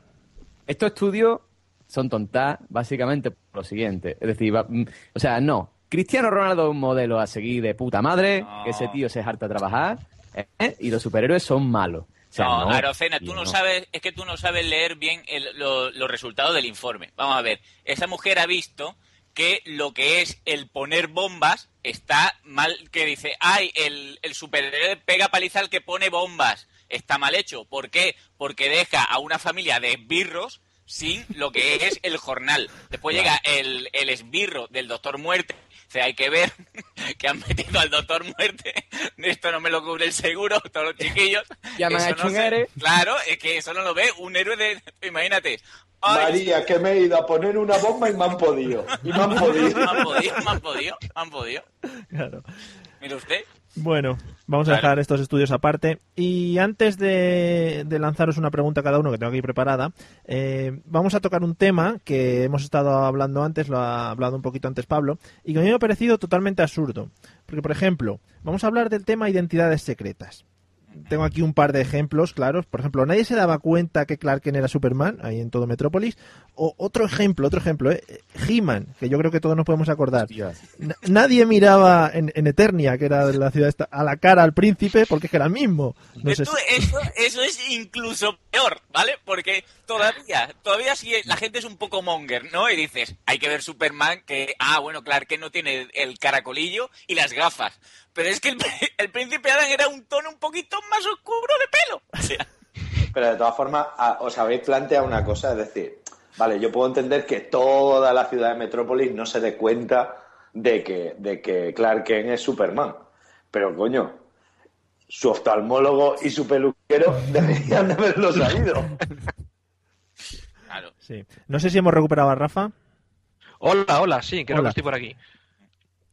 estos estudios son tontas básicamente por lo siguiente. Es decir, va- mm, o sea, no. Cristiano Ronaldo es un modelo a seguir de puta madre, que ese tío se harta a trabajar, ¿eh? y los superhéroes son malos. O sea, no, no, Arocena, tú no, no. sabes, es que tú no sabes leer bien el- lo- los resultados del informe. Vamos a ver, esa mujer ha visto que lo que es el poner bombas está mal, que dice, ay, el, el superhéroe pega paliza al que pone bombas. Está mal hecho. ¿Por qué? Porque deja a una familia de esbirros sin lo que es el jornal. Después llega el, el esbirro del Doctor Muerte. O sea, hay que ver que han metido al Doctor Muerte. Esto no me lo cubre el seguro, todos los chiquillos. Ya me han Eso hecho no un se- héroe. Claro, es que eso no lo ve un héroe de... Imagínate. Ay, María, que me he ido a poner una bomba y me han podido. Y me han podido. Me han podido, me han podido, me han podido. Claro. Mire usted. Bueno, vamos a dejar estos estudios aparte. Y antes de, de lanzaros una pregunta a cada uno que tengo aquí preparada, eh, vamos a tocar un tema que hemos estado hablando antes, lo ha hablado un poquito antes Pablo, y que a mí me ha parecido totalmente absurdo. Porque, por ejemplo, vamos a hablar del tema identidades secretas. Tengo aquí un par de ejemplos claros. Por ejemplo, nadie se daba cuenta que Clark Kent era Superman, ahí en todo Metrópolis. O otro ejemplo, otro ejemplo, ¿eh? He-Man, que yo creo que todos nos podemos acordar. Na- nadie miraba en, en Eternia, que era de la ciudad esta, a la cara al príncipe, porque es que era el mismo. No sé Esto- si- eso, eso es incluso peor, ¿vale? Porque todavía, todavía si la gente es un poco monger, ¿no? Y dices, hay que ver Superman que, ah, bueno, claro que no tiene el caracolillo y las gafas. Pero es que el, el príncipe Adam era un tono un poquito más oscuro de pelo. O sea, Pero de todas formas, a- os habéis planteado una cosa, es decir, vale, yo puedo entender que toda la ciudad de Metrópolis no se dé cuenta de que, de que Clark Kent es Superman. Pero coño, su oftalmólogo y su peluquero deberían de haberlo sabido. claro. Sí. No sé si hemos recuperado a Rafa. Hola, hola, sí, creo Hola. que estoy por aquí.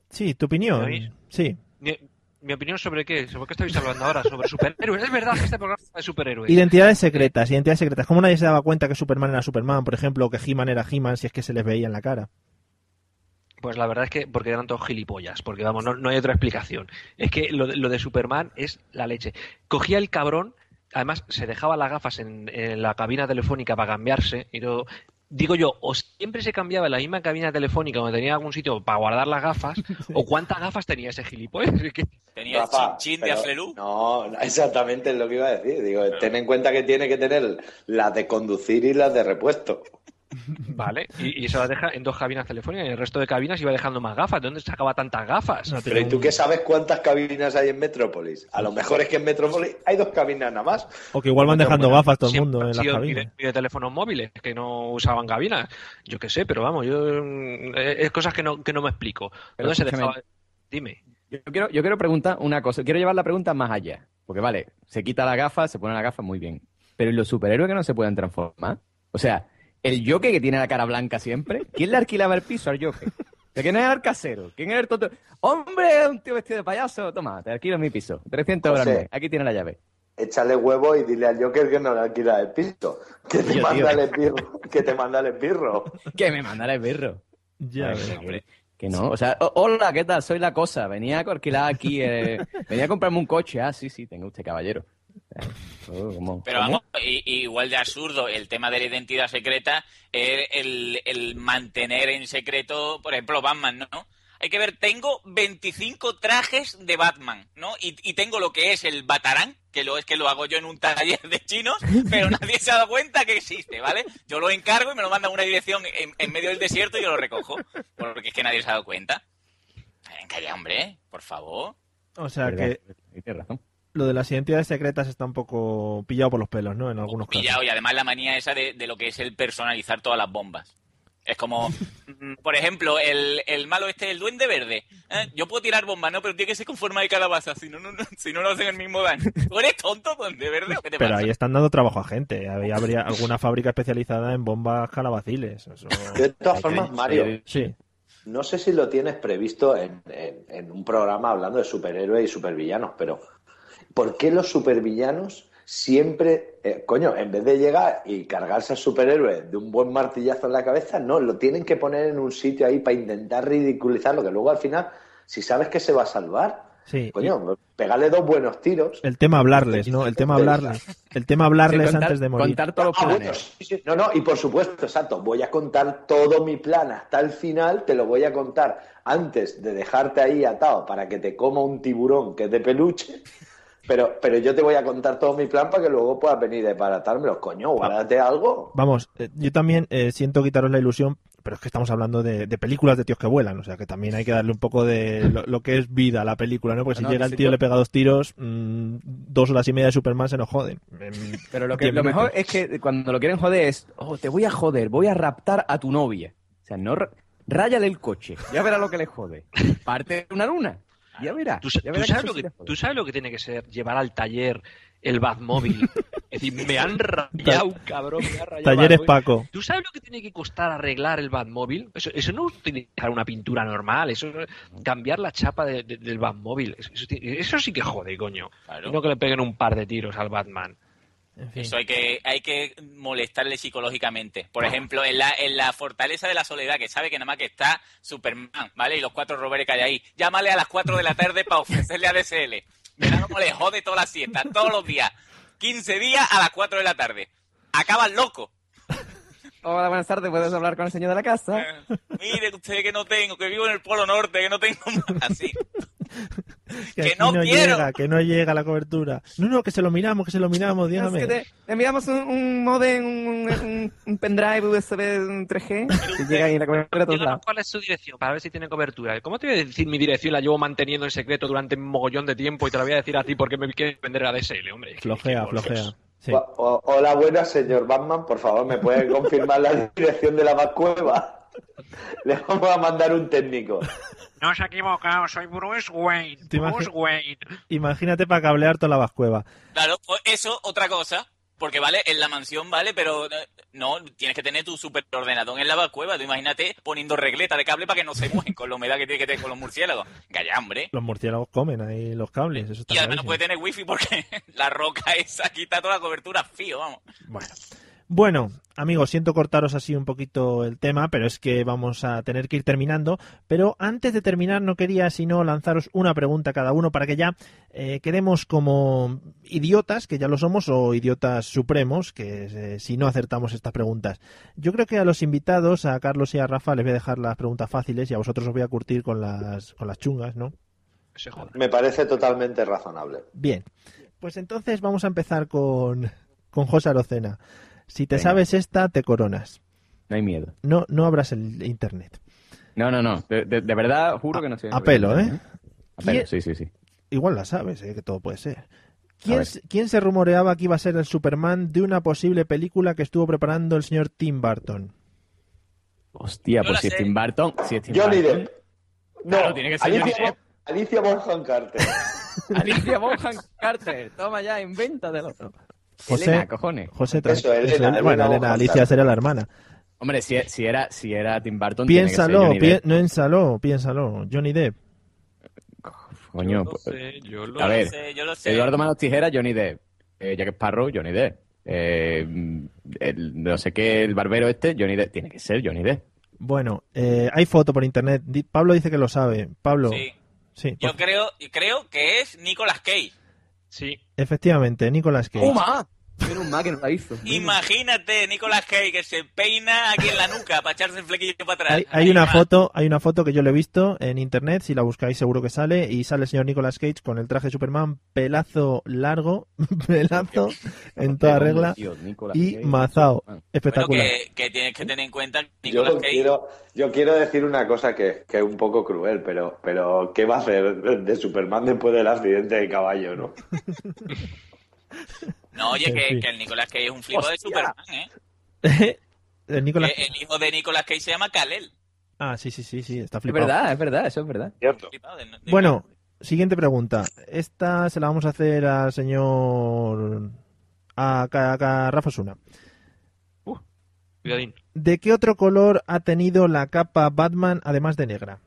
Sí, tu opinión. Sí. Mi, mi opinión sobre qué, sobre qué estáis hablando ahora, sobre superhéroes. Es verdad que este programa es de superhéroes. Identidades secretas, identidades secretas. ¿Cómo nadie se daba cuenta que Superman era Superman, por ejemplo, o que He-Man era He-Man si es que se les veía en la cara? Pues la verdad es que porque eran todos gilipollas, porque vamos, no, no hay otra explicación. Es que lo, de- lo de Superman es la leche. Cogía el cabrón, además se dejaba las gafas en, en la cabina telefónica para cambiarse, y no- digo yo, o siempre se cambiaba la misma cabina telefónica donde tenía algún sitio para guardar las gafas, o cuántas gafas tenía ese gilipollas. Tenía el Rafa, chin chin de Aflelu. No, no, exactamente es lo que iba a decir. Digo, ten en cuenta que tiene que tener las de conducir y las de repuesto. Vale, y, y se las deja en dos cabinas telefónicas y en el resto de cabinas iba dejando más gafas. ¿De dónde sacaba tantas gafas? Pero ¿y tú qué sabes cuántas cabinas hay en Metrópolis? A lo mejor es que en Metrópolis hay dos cabinas nada más. O que igual van dejando Bueno, gafas todo el mundo en las cabinas. Y de, teléfonos móviles, que no usaban cabinas. Yo qué sé, pero vamos, yo mm, eh, es cosas que no, que no me explico. Pero ¿Dónde se dejaba? Dime. Yo quiero, yo quiero preguntar una cosa. Quiero llevar la pregunta más allá. Porque, vale, se quita la gafa, se pone la gafa, muy bien. Pero ¿y los superhéroes que no se pueden transformar? O sea, el Joker que tiene la cara blanca siempre, ¿quién le alquilaba el piso al Joker? ¿De quién era el casero? ¿Quién era el tonto? ¡Hombre, un tío vestido de payaso! Toma, te alquilo mi piso. 300 euros al José. Aquí tiene la llave. Échale huevo y dile al Joker que no le alquila el piso. Que te Tío, manda tío. el esbirro. Que te manda el esbirro. Que me mandara el birro. Ya Ay, ves. que, que no, o sea, hola, ¿qué tal? Soy la cosa. Venía a alquilar aquí, eh, venía a comprarme un coche. Ah, sí, sí, tenga usted, caballero. ¿Cómo- Pero cómo? vamos, i- igual de absurdo el tema de la identidad secreta es el, el mantener en secreto, por ejemplo, Batman, ¿no? Hay que ver, tengo 25 trajes de Batman, ¿no? Y, y tengo lo que es el Batarán, que lo es que lo hago yo en un taller de chinos, pero nadie se ha dado cuenta que existe, ¿vale? Yo lo encargo y me lo mandan a una dirección en, en medio del desierto y yo lo recojo, porque es que nadie se ha dado cuenta. Venga ya, hombre, ¿eh? por favor. O sea que tienes razón. Lo de las identidades secretas está un poco pillado por los pelos, ¿no? En algunos casos. pillado y además la manía esa de, de lo que es el personalizar todas las bombas. Es como, por ejemplo, el, el malo este, el duende verde. ¿eh? Yo puedo tirar bombas, ¿no? Pero tiene que ser con forma de calabaza, si no, no, no- si no, no hacen el mismo daño. ¿Tú eres tonto, duende verde? ¿O qué te Pero pasa? ahí están dando trabajo a gente. Ahí habría alguna fábrica especializada en bombas calabaciles. Eso- De todas formas, Mario, Sí. no sé si lo tienes previsto en, en- en un programa hablando de superhéroes y supervillanos, pero ¿por qué los supervillanos siempre, eh, coño, en vez de llegar y cargarse al superhéroe de un buen martillazo en la cabeza, no, lo tienen que poner en un sitio ahí para intentar ridiculizarlo, que luego al final, si sabes que se va a salvar, Sí. coño, pegarle dos buenos tiros. El tema hablarles, ¿no? El tema hablarles. El tema hablarles Sí, contar- antes de morir. contar todos los Ah, bueno, planes. sí, sí. No, no, y por supuesto, exacto. Voy a contar todo mi plan hasta el final, te lo voy a contar antes de dejarte ahí atado para que te coma un tiburón que es de peluche. Pero, pero yo te voy a contar todo mi plan para que luego puedas venir de paratármelo. Coño, guárdate algo. Vamos, eh, yo también eh, siento quitaros la ilusión, pero es que estamos hablando de, de películas de tíos que vuelan, o sea que también hay que darle un poco de lo, lo que es vida a la película, ¿no? Porque No, si no, llega el sí, tío y yo- le pega dos tiros, mm, dos horas y media de Superman se nos joden. En Pero lo, que, lo mejor es que cuando lo quieren joder es, oh, te voy a joder, voy a raptar a tu novia. O sea, no, ráyale el coche, ya verás lo que le jode. Parte de una luna, ya verás. ¿Tú, ya tú sabes lo que, tú sabes lo que tiene que ser llevar al taller el Batmóvil? es decir, me han rayado, cabrón, me ha rayado Talleres. Paco. ¿Tú sabes lo que tiene que costar arreglar el Batmóvil? Eso, eso no es utilizar una pintura normal, eso es cambiar la chapa de- de- del Batmóvil. Eso, eso sí que jode, coño. Claro. No que le peguen un par de tiros al Batman. En fin. Eso hay que, hay que molestarle psicológicamente. Por ejemplo, en la, en la Fortaleza de la Soledad, que sabe que nada más que está Superman, ¿vale? Y los cuatro roveres que hay ahí. Llámale a las cuatro de la tarde para ofrecerle a DSL. Verás cómo le jode toda la siesta, todos los días. 15 días a las 4 de la tarde. Acabas loco. Hola, buenas tardes. ¿Puedes hablar con el señor de la casa? Mire usted que no tengo, que vivo en el Polo Norte, que no tengo así. Que, no quiero. llega, que no llega la cobertura. No, no, que se lo miramos, que se lo miramos, dígame. Es que te, te enviamos un, un modem, un, un, un pendrive USB 3G que llega ahí la cobertura a todos lados. ¿Cuál es su dirección? Para ver si tiene cobertura. ¿Cómo te voy a decir mi dirección? La llevo manteniendo en secreto durante un mogollón de tiempo y te la voy a decir a ti porque me quieres vender a DSL, hombre. Flojea, flojea. Sí. O- o- hola, buenas, señor Batman. Por favor, ¿me puede confirmar la dirección de la Batcueva? Le vamos a mandar un técnico. No se ha equivocado, soy Bruce Wayne. ¿Te imagi- Bruce Wayne. Imagínate para cablear toda la vascueva. Claro, pues eso, otra cosa. Porque vale, en la mansión vale, pero eh, no, tienes que tener tu superordenador en la cueva. Tú imagínate poniendo regleta de cable para que no se mueven con la humedad que tiene que tener con los murciélagos. Calla, hombre. Los murciélagos comen ahí los cables, eso está Y además no puede tener wifi porque la roca esa quita toda la cobertura fío, vamos. Bueno. Bueno, amigos, siento cortaros así un poquito el tema, pero es que vamos a tener que ir terminando. Pero antes de terminar, no quería sino lanzaros una pregunta a cada uno para que ya eh, quedemos como idiotas, que ya lo somos, o idiotas supremos, que eh, si no acertamos estas preguntas. Yo creo que a los invitados, a Carlos y a Rafa, les voy a dejar las preguntas fáciles y a vosotros os voy a curtir con las, con las chungas, ¿no? Me parece totalmente razonable. Bien, pues entonces vamos a empezar con, con José Arocena. Si te Venga. sabes esta, te coronas. No hay miedo. No, no abras el internet. No, no, no. De, de- de verdad, juro que no estoy. A pelo, ¿eh? A pelo, ¿Quién- sí, sí, sí. Igual la sabes, ¿eh? que todo puede ser. ¿Quién, quién se rumoreaba que iba a ser el Superman de una posible película que estuvo preparando el señor Tim Burton? Hostia, Yo pues si es sé. Tim Burton, si es Tim Johnny Burton. Depp. No, Claro, tiene que ser Johnny Alicia, Depp. Bo- Alicia Bonham Carter. Alicia Bonham Carter. Toma ya, invéntatelo. José, Elena, cojones. José, Eso, Elena, Elena bueno, Elena, Alicia sería la hermana. Hombre, si, si era, si era Tim Burton, tiene que ser Piénsalo, Johnny pi- Depp. no piénsalo, piénsalo. Johnny Depp. Coño, Yo lo pues- sé, yo lo a ver, sé, yo lo sé. Eduardo Manos Tijera, Johnny Depp. Eh, Jack Sparrow, Johnny Depp. Eh, el, no sé qué, el barbero este, Johnny Depp. Tiene que ser Johnny Depp. Bueno, eh, hay foto por internet. Pablo dice que lo sabe. Pablo, Sí. sí, Yo creo, creo que es Nicolas Cage. Sí. efectivamente, Nicolas Cage. ¡Toma! Menos mal que no la hizo. Imagínate Nicolas Cage que se peina aquí en la nuca para echarse el flequillo para atrás. Hay, una foto, hay una foto que yo le he visto en internet, si la buscáis seguro que sale, y sale el señor Nicolas Cage con el traje de Superman, pelazo largo, pelazo en toda regla Nicolas y mazao. Bueno, Espectacular. que, que tienes que tener en cuenta que Yo Nicolas Cage quiero, yo quiero decir una cosa que, que es un poco cruel, pero, pero ¿qué va a hacer de Superman después del accidente de caballo, no? No, oye, que, el Nicolas Cage es un flipo de. Superman, ¿eh? El Nicolas Que el hijo de Nicolas Cage se llama Kal-El. Ah, sí, sí, sí, sí, está Es flipado. verdad, es verdad, eso es verdad. Cierto. Bueno, siguiente pregunta. Esta se la vamos a hacer al señor a, Rafa Suna. Cuidadín. ¿De qué otro color ha tenido la capa Batman además de negra?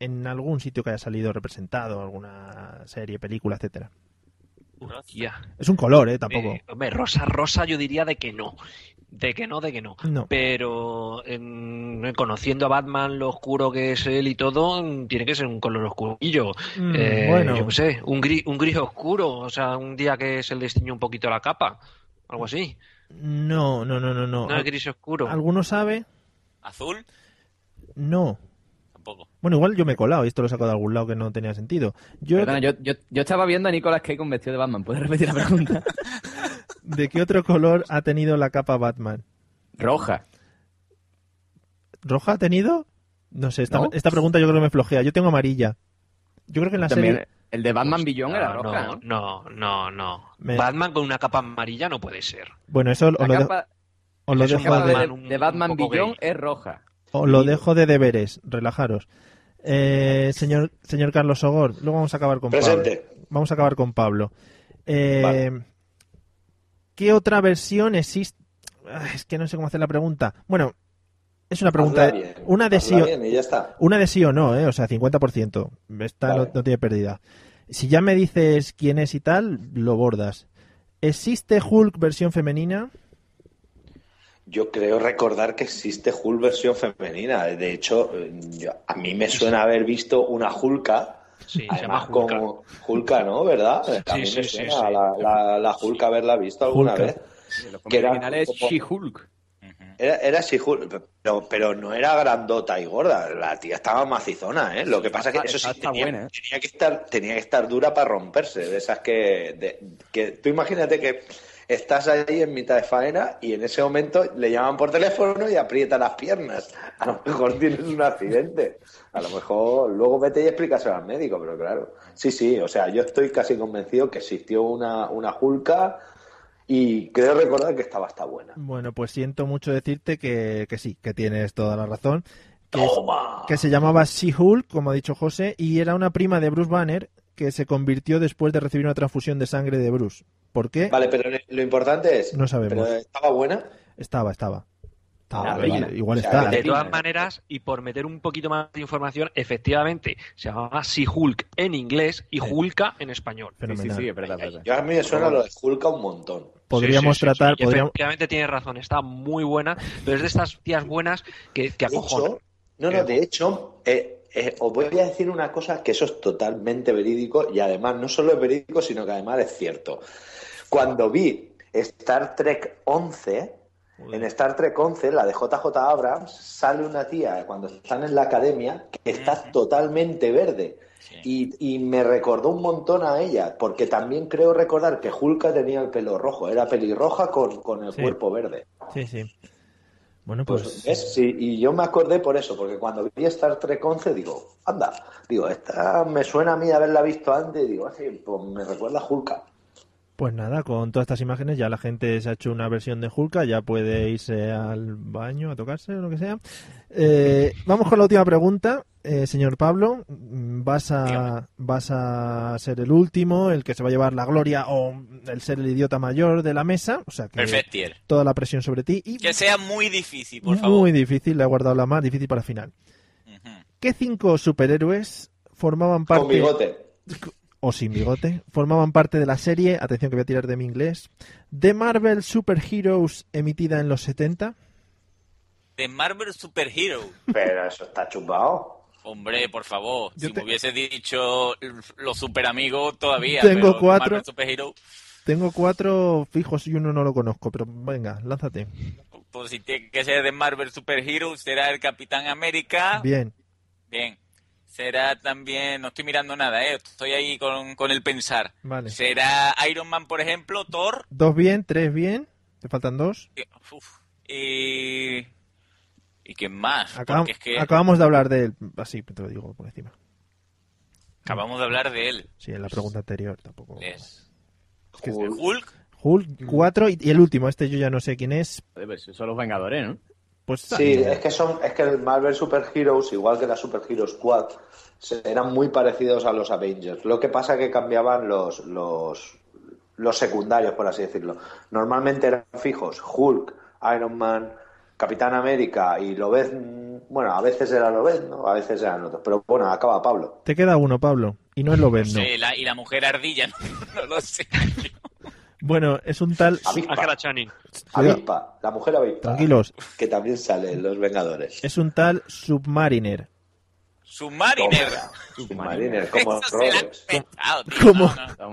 En algún sitio que haya salido representado, alguna serie, película, etcétera. Hostia. Es un color, eh, tampoco. Eh, hombre, rosa, rosa, yo diría de que no. De que no, de que no. No. Pero en- conociendo a Batman, lo oscuro que es él y todo, tiene que ser un color oscurillo. Mm, Eh, bueno. Yo qué sé, un gris, un gris oscuro. O sea, un día que se le destiñó un poquito la capa. Algo así. No, no, no, no, no. No es gris oscuro. ¿Alguno sabe? Azul, No. Bueno, igual yo me he colado y esto lo he sacado de algún lado que no tenía sentido. Yo, Perdona, yo, yo, yo estaba viendo a Nicolas Cage con vestido de Batman. ¿Puedes repetir la pregunta? ¿De qué otro color ha tenido la capa Batman? Roja. ¿Roja ha tenido? No sé, esta, ¿No? esta pregunta yo creo que me flojea. Yo tengo amarilla. Yo creo que en la También, serie... el de Batman Billón era No, roja. no, no, no, no. Me- Batman con una capa amarilla no puede ser. Bueno, eso os La lo, capa, os lo es un dejo de, de, Batman Billón es roja. os lo dejo de deberes. Relajaros. Eh, señor, señor Carlos Sogor, luego vamos a acabar con Pablo. Presente. Vamos a acabar con Pablo. Eh, Vale. ¿Qué otra versión existe? Ah, Es que no sé cómo hacer la pregunta. Bueno, es una pregunta. Bien, Una de sí, o- ya está. una de sí o no, ¿eh? O sea, 50%. Esta no, no tiene pérdida. Si ya me dices quién es y tal, lo bordas. ¿Existe Hulk versión femenina? Yo creo recordar que existe Hulk versión femenina. De hecho, yo- a mí me suena haber visto una Hulka Sí, se Además, llama Hulka. como Hulka, ¿no? ¿Verdad? A mí sí, me sí, suena sí. La, la, la Hulka haberla visto alguna Hulka. vez. Que era originales como- She-Hulk. Era, era She-Hulk, pero, pero no era grandota y gorda. La tía estaba macizona, ¿eh? Lo que pasa es que eso sí está tenía, buena, ¿eh? tenía que estar, tenía que estar dura para romperse. De esas que, de- que tú imagínate que estás ahí en mitad de faena y en ese momento le llaman por teléfono y aprieta las piernas. A lo mejor tienes un accidente. A lo mejor luego vete y explícaselo al médico, pero claro. Sí, sí, o sea, yo estoy casi convencido que existió una, una Hulka y creo recordar que estaba hasta buena. Bueno, pues siento mucho decirte que, que sí, que tienes toda la razón. Que, que se llamaba She-Hulk, como ha dicho José, y era una prima de Bruce Banner que se convirtió después de recibir una transfusión de sangre de Bruce. ¿Por qué? Vale, pero lo importante es. No sabemos. ¿Pero estaba buena? Estaba, estaba. Estaba, Ah, igual, vale. igual O sea, está. De todas maneras, y por meter un poquito más de información, efectivamente, se llamaba She-Hulk en inglés y Hulka en español. Fenomenal. es verdad, verdad. Yo a mí me suena lo de Hulka un montón. Podríamos Sí, sí, sí, tratar, sí. Podríamos, Efectivamente tiene razón, está muy buena, pero es de estas tías buenas que, que De acojonan. hecho, no, no, de hecho, eh, eh, os voy a decir una cosa que eso es totalmente verídico y además no solo es verídico, sino que además es cierto. Cuando vi Star Trek 11, en Star Trek 11, la de JJ Abrams, sale una tía cuando están en la academia que está totalmente verde. Y, y me recordó un montón a ella, porque también creo recordar que Hulka tenía el pelo rojo, era pelirroja con, con el Sí. cuerpo verde. Sí, sí. Bueno, Pues, pues, ¿ves? Sí, y yo me acordé por eso, porque cuando vi Star Trek 11 digo, anda, digo, esta me suena a mí haberla visto antes, digo, "Ah, sí, pues me recuerda a Hulka. pues nada, con todas estas imágenes ya la gente se ha hecho una versión de Hulka, ya puede irse al baño a tocarse o lo que sea. Eh, vamos con la última pregunta, eh, señor Pablo. Vas a, vas a ser el último, el que se va a llevar la gloria o el ser el idiota mayor de la mesa. O sea que Perfectier. toda la presión sobre ti y Que sea muy difícil, por favor. muy difícil, le he guardado la más difícil para el final. ¿Qué cinco superhéroes formaban parte Con bigote. o sin bigote formaban parte de la serie, atención que voy a tirar de mi inglés, de Marvel Super Heroes emitida en los 70? De Marvel Super Hero. Pero eso está chupado. Hombre, por favor, Yo si te- me hubiese dicho los super amigos todavía. Tengo pero cuatro. Marvel Super Hero, Tengo cuatro fijos y uno no lo conozco, pero venga, lánzate. pues si tiene que ser de Marvel Super Hero, será el Capitán América. Bien, Bien. Será también, no estoy mirando nada, ¿eh? estoy ahí con, con el pensar. vale. Será Iron Man, por ejemplo, Thor Dos bien, tres bien, te faltan dos. y... uf, y... ¿Y quién más? Acabam- Porque es que Acabamos de hablar de él, así te lo digo por encima. acabamos de hablar de él. Sí, en la pregunta anterior tampoco. Es que- Hulk. Hulk, cuatro y, y el último, este yo ya no sé quién es. Pues son los Vengadores, ¿no? Pues Sí, es que son, es que el Marvel Super Heroes, igual que la Super Heroes Squad, se- eran muy parecidos a los Avengers. Lo que pasa que cambiaban los, los, los secundarios, por así decirlo. Normalmente eran fijos Hulk, Iron Man, Capitán América y Lobez, bueno, a veces era Lobez, ¿no? A veces eran otros. Pero bueno, acaba Pablo. Te queda uno, Pablo, y no es lo No no. sé, la- y la mujer ardilla, no, no lo sé. Bueno, es un tal... Avispa. Ángela Channing. Avispa, la mujer avispa. Tranquilos, Que también sale en Los Vengadores. es un tal Submariner. Submariner. Submariner, como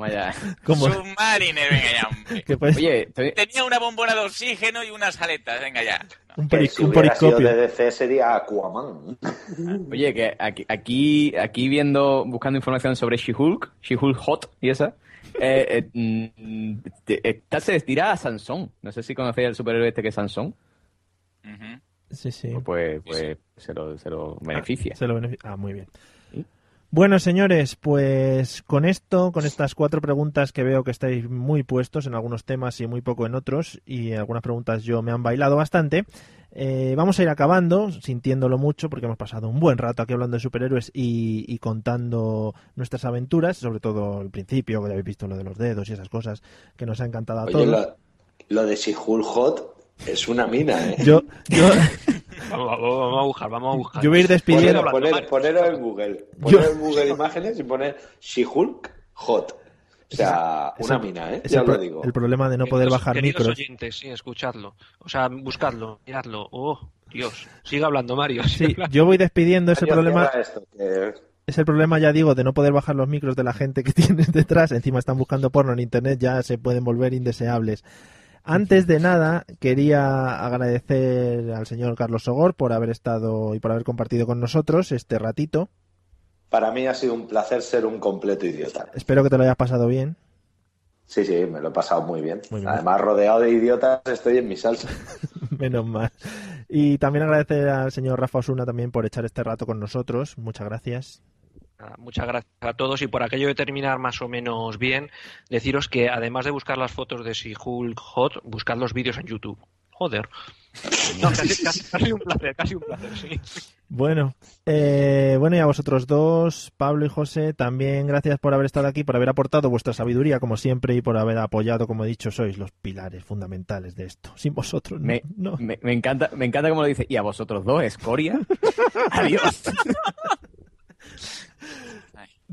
ya. Como... Submariner, venga ya, hombre. Oye, estoy- Tenía una bombona de oxígeno y unas aletas, venga ya. Un, Que peri- si un hubiera sido periscopio. de DC sería Aquaman. Oye, que aquí, aquí, aquí viendo, buscando información sobre She-Hulk, She-Hulk Hot y esa, eh, eh, mm, esta se estira a Sansón. No sé si conocéis al superhéroe este que es Sansón. Ujú. Sí, sí. Pues, pues se, lo, se lo beneficia. Se lo beneficia. Ah, muy bien. Bueno, señores, pues con esto, con estas cuatro preguntas que veo que estáis muy puestos en algunos temas y muy poco en otros, y algunas preguntas yo me han bailado bastante, eh, vamos a ir acabando, sintiéndolo mucho, porque hemos pasado un buen rato aquí hablando de superhéroes y, y contando nuestras aventuras, sobre todo el principio, que ya habéis visto lo de los dedos y esas cosas que nos ha encantado a Oye, todos. lo, lo de She-Hulk Hot es una mina, ¿eh? Yo, yo, Vamos, vamos, vamos a buscar, vamos a buscar. yo voy a ir despidiendo. Poner, en Google. Poner en Google imágenes y poner She-Hulk Hot. O sea, Es una el- mina, ¿eh? es Ya el, lo digo. el problema de no poder Queridos- bajar queridos micros. oyentes, sí, escuchadlo. O sea, buscadlo, miradlo. Oh, Dios. Sigue hablando, Mario. sigue Sí, hablando. yo voy despidiendo ese Mario, problema. cierra esto, que- Es el problema, ya digo, de no poder bajar los micros de la gente que tienes detrás. Encima están buscando porno en internet, ya se pueden volver indeseables. Antes de nada, quería agradecer al señor Carlos Sogor por haber estado y por haber compartido con nosotros este ratito. Para mí ha sido un placer ser un completo idiota. Espero que te lo hayas pasado bien. Sí, sí, me lo he pasado muy bien. Muy bien. Además, rodeado de idiotas, estoy en mi salsa. Menos mal. Y también agradecer al señor Rafa Osuna también por echar este rato con nosotros. Muchas gracias. Nada, Muchas gracias a todos y por aquello de terminar más o menos bien, deciros que además de buscar las fotos de She-Hulk Hot, buscad los vídeos en YouTube. Joder. No, casi, casi- casi un placer, casi un placer, sí. Bueno, eh, bueno y a vosotros dos, Pablo y José, también gracias por haber estado aquí, por haber aportado vuestra sabiduría como siempre y por haber apoyado, como he dicho, sois los pilares fundamentales de esto. Sin vosotros no. Me, no. me, me encanta, me encanta como lo dice. Y a vosotros dos, escoria. Adiós.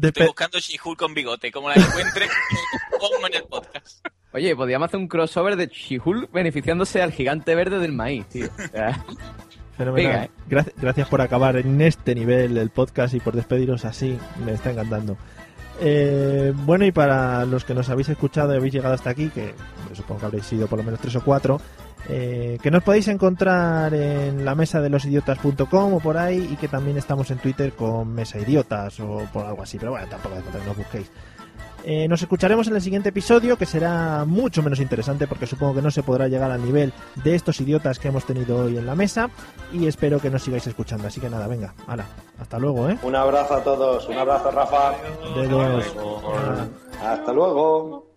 Estoy buscando She-Hulk con bigote. Como la encuentre, pongo en el podcast. Oye, podríamos hacer un crossover de She-Hulk beneficiándose al gigante verde del maíz, tío. O sea, Fenomenal. Venga, eh. Graci- Gracias por acabar en este nivel el podcast y por despediros así. Me está encantando. Eh, bueno, y para los que nos habéis escuchado y habéis llegado hasta aquí, que supongo que habréis sido por lo menos tres o cuatro, eh, que nos podéis encontrar en la mesa de los idiotas.com o por ahí y que también estamos en Twitter con Mesa Idiotas o por algo así, pero bueno, tampoco nos busquéis. Eh, nos escucharemos en el siguiente episodio, que será mucho menos interesante porque supongo que no se podrá llegar al nivel de estos idiotas que hemos tenido hoy en la mesa y espero que nos sigáis escuchando. Así que nada, venga, hala, hasta luego, ¿eh? Un abrazo a todos. Un abrazo, Rafa. Dedos. Hasta luego.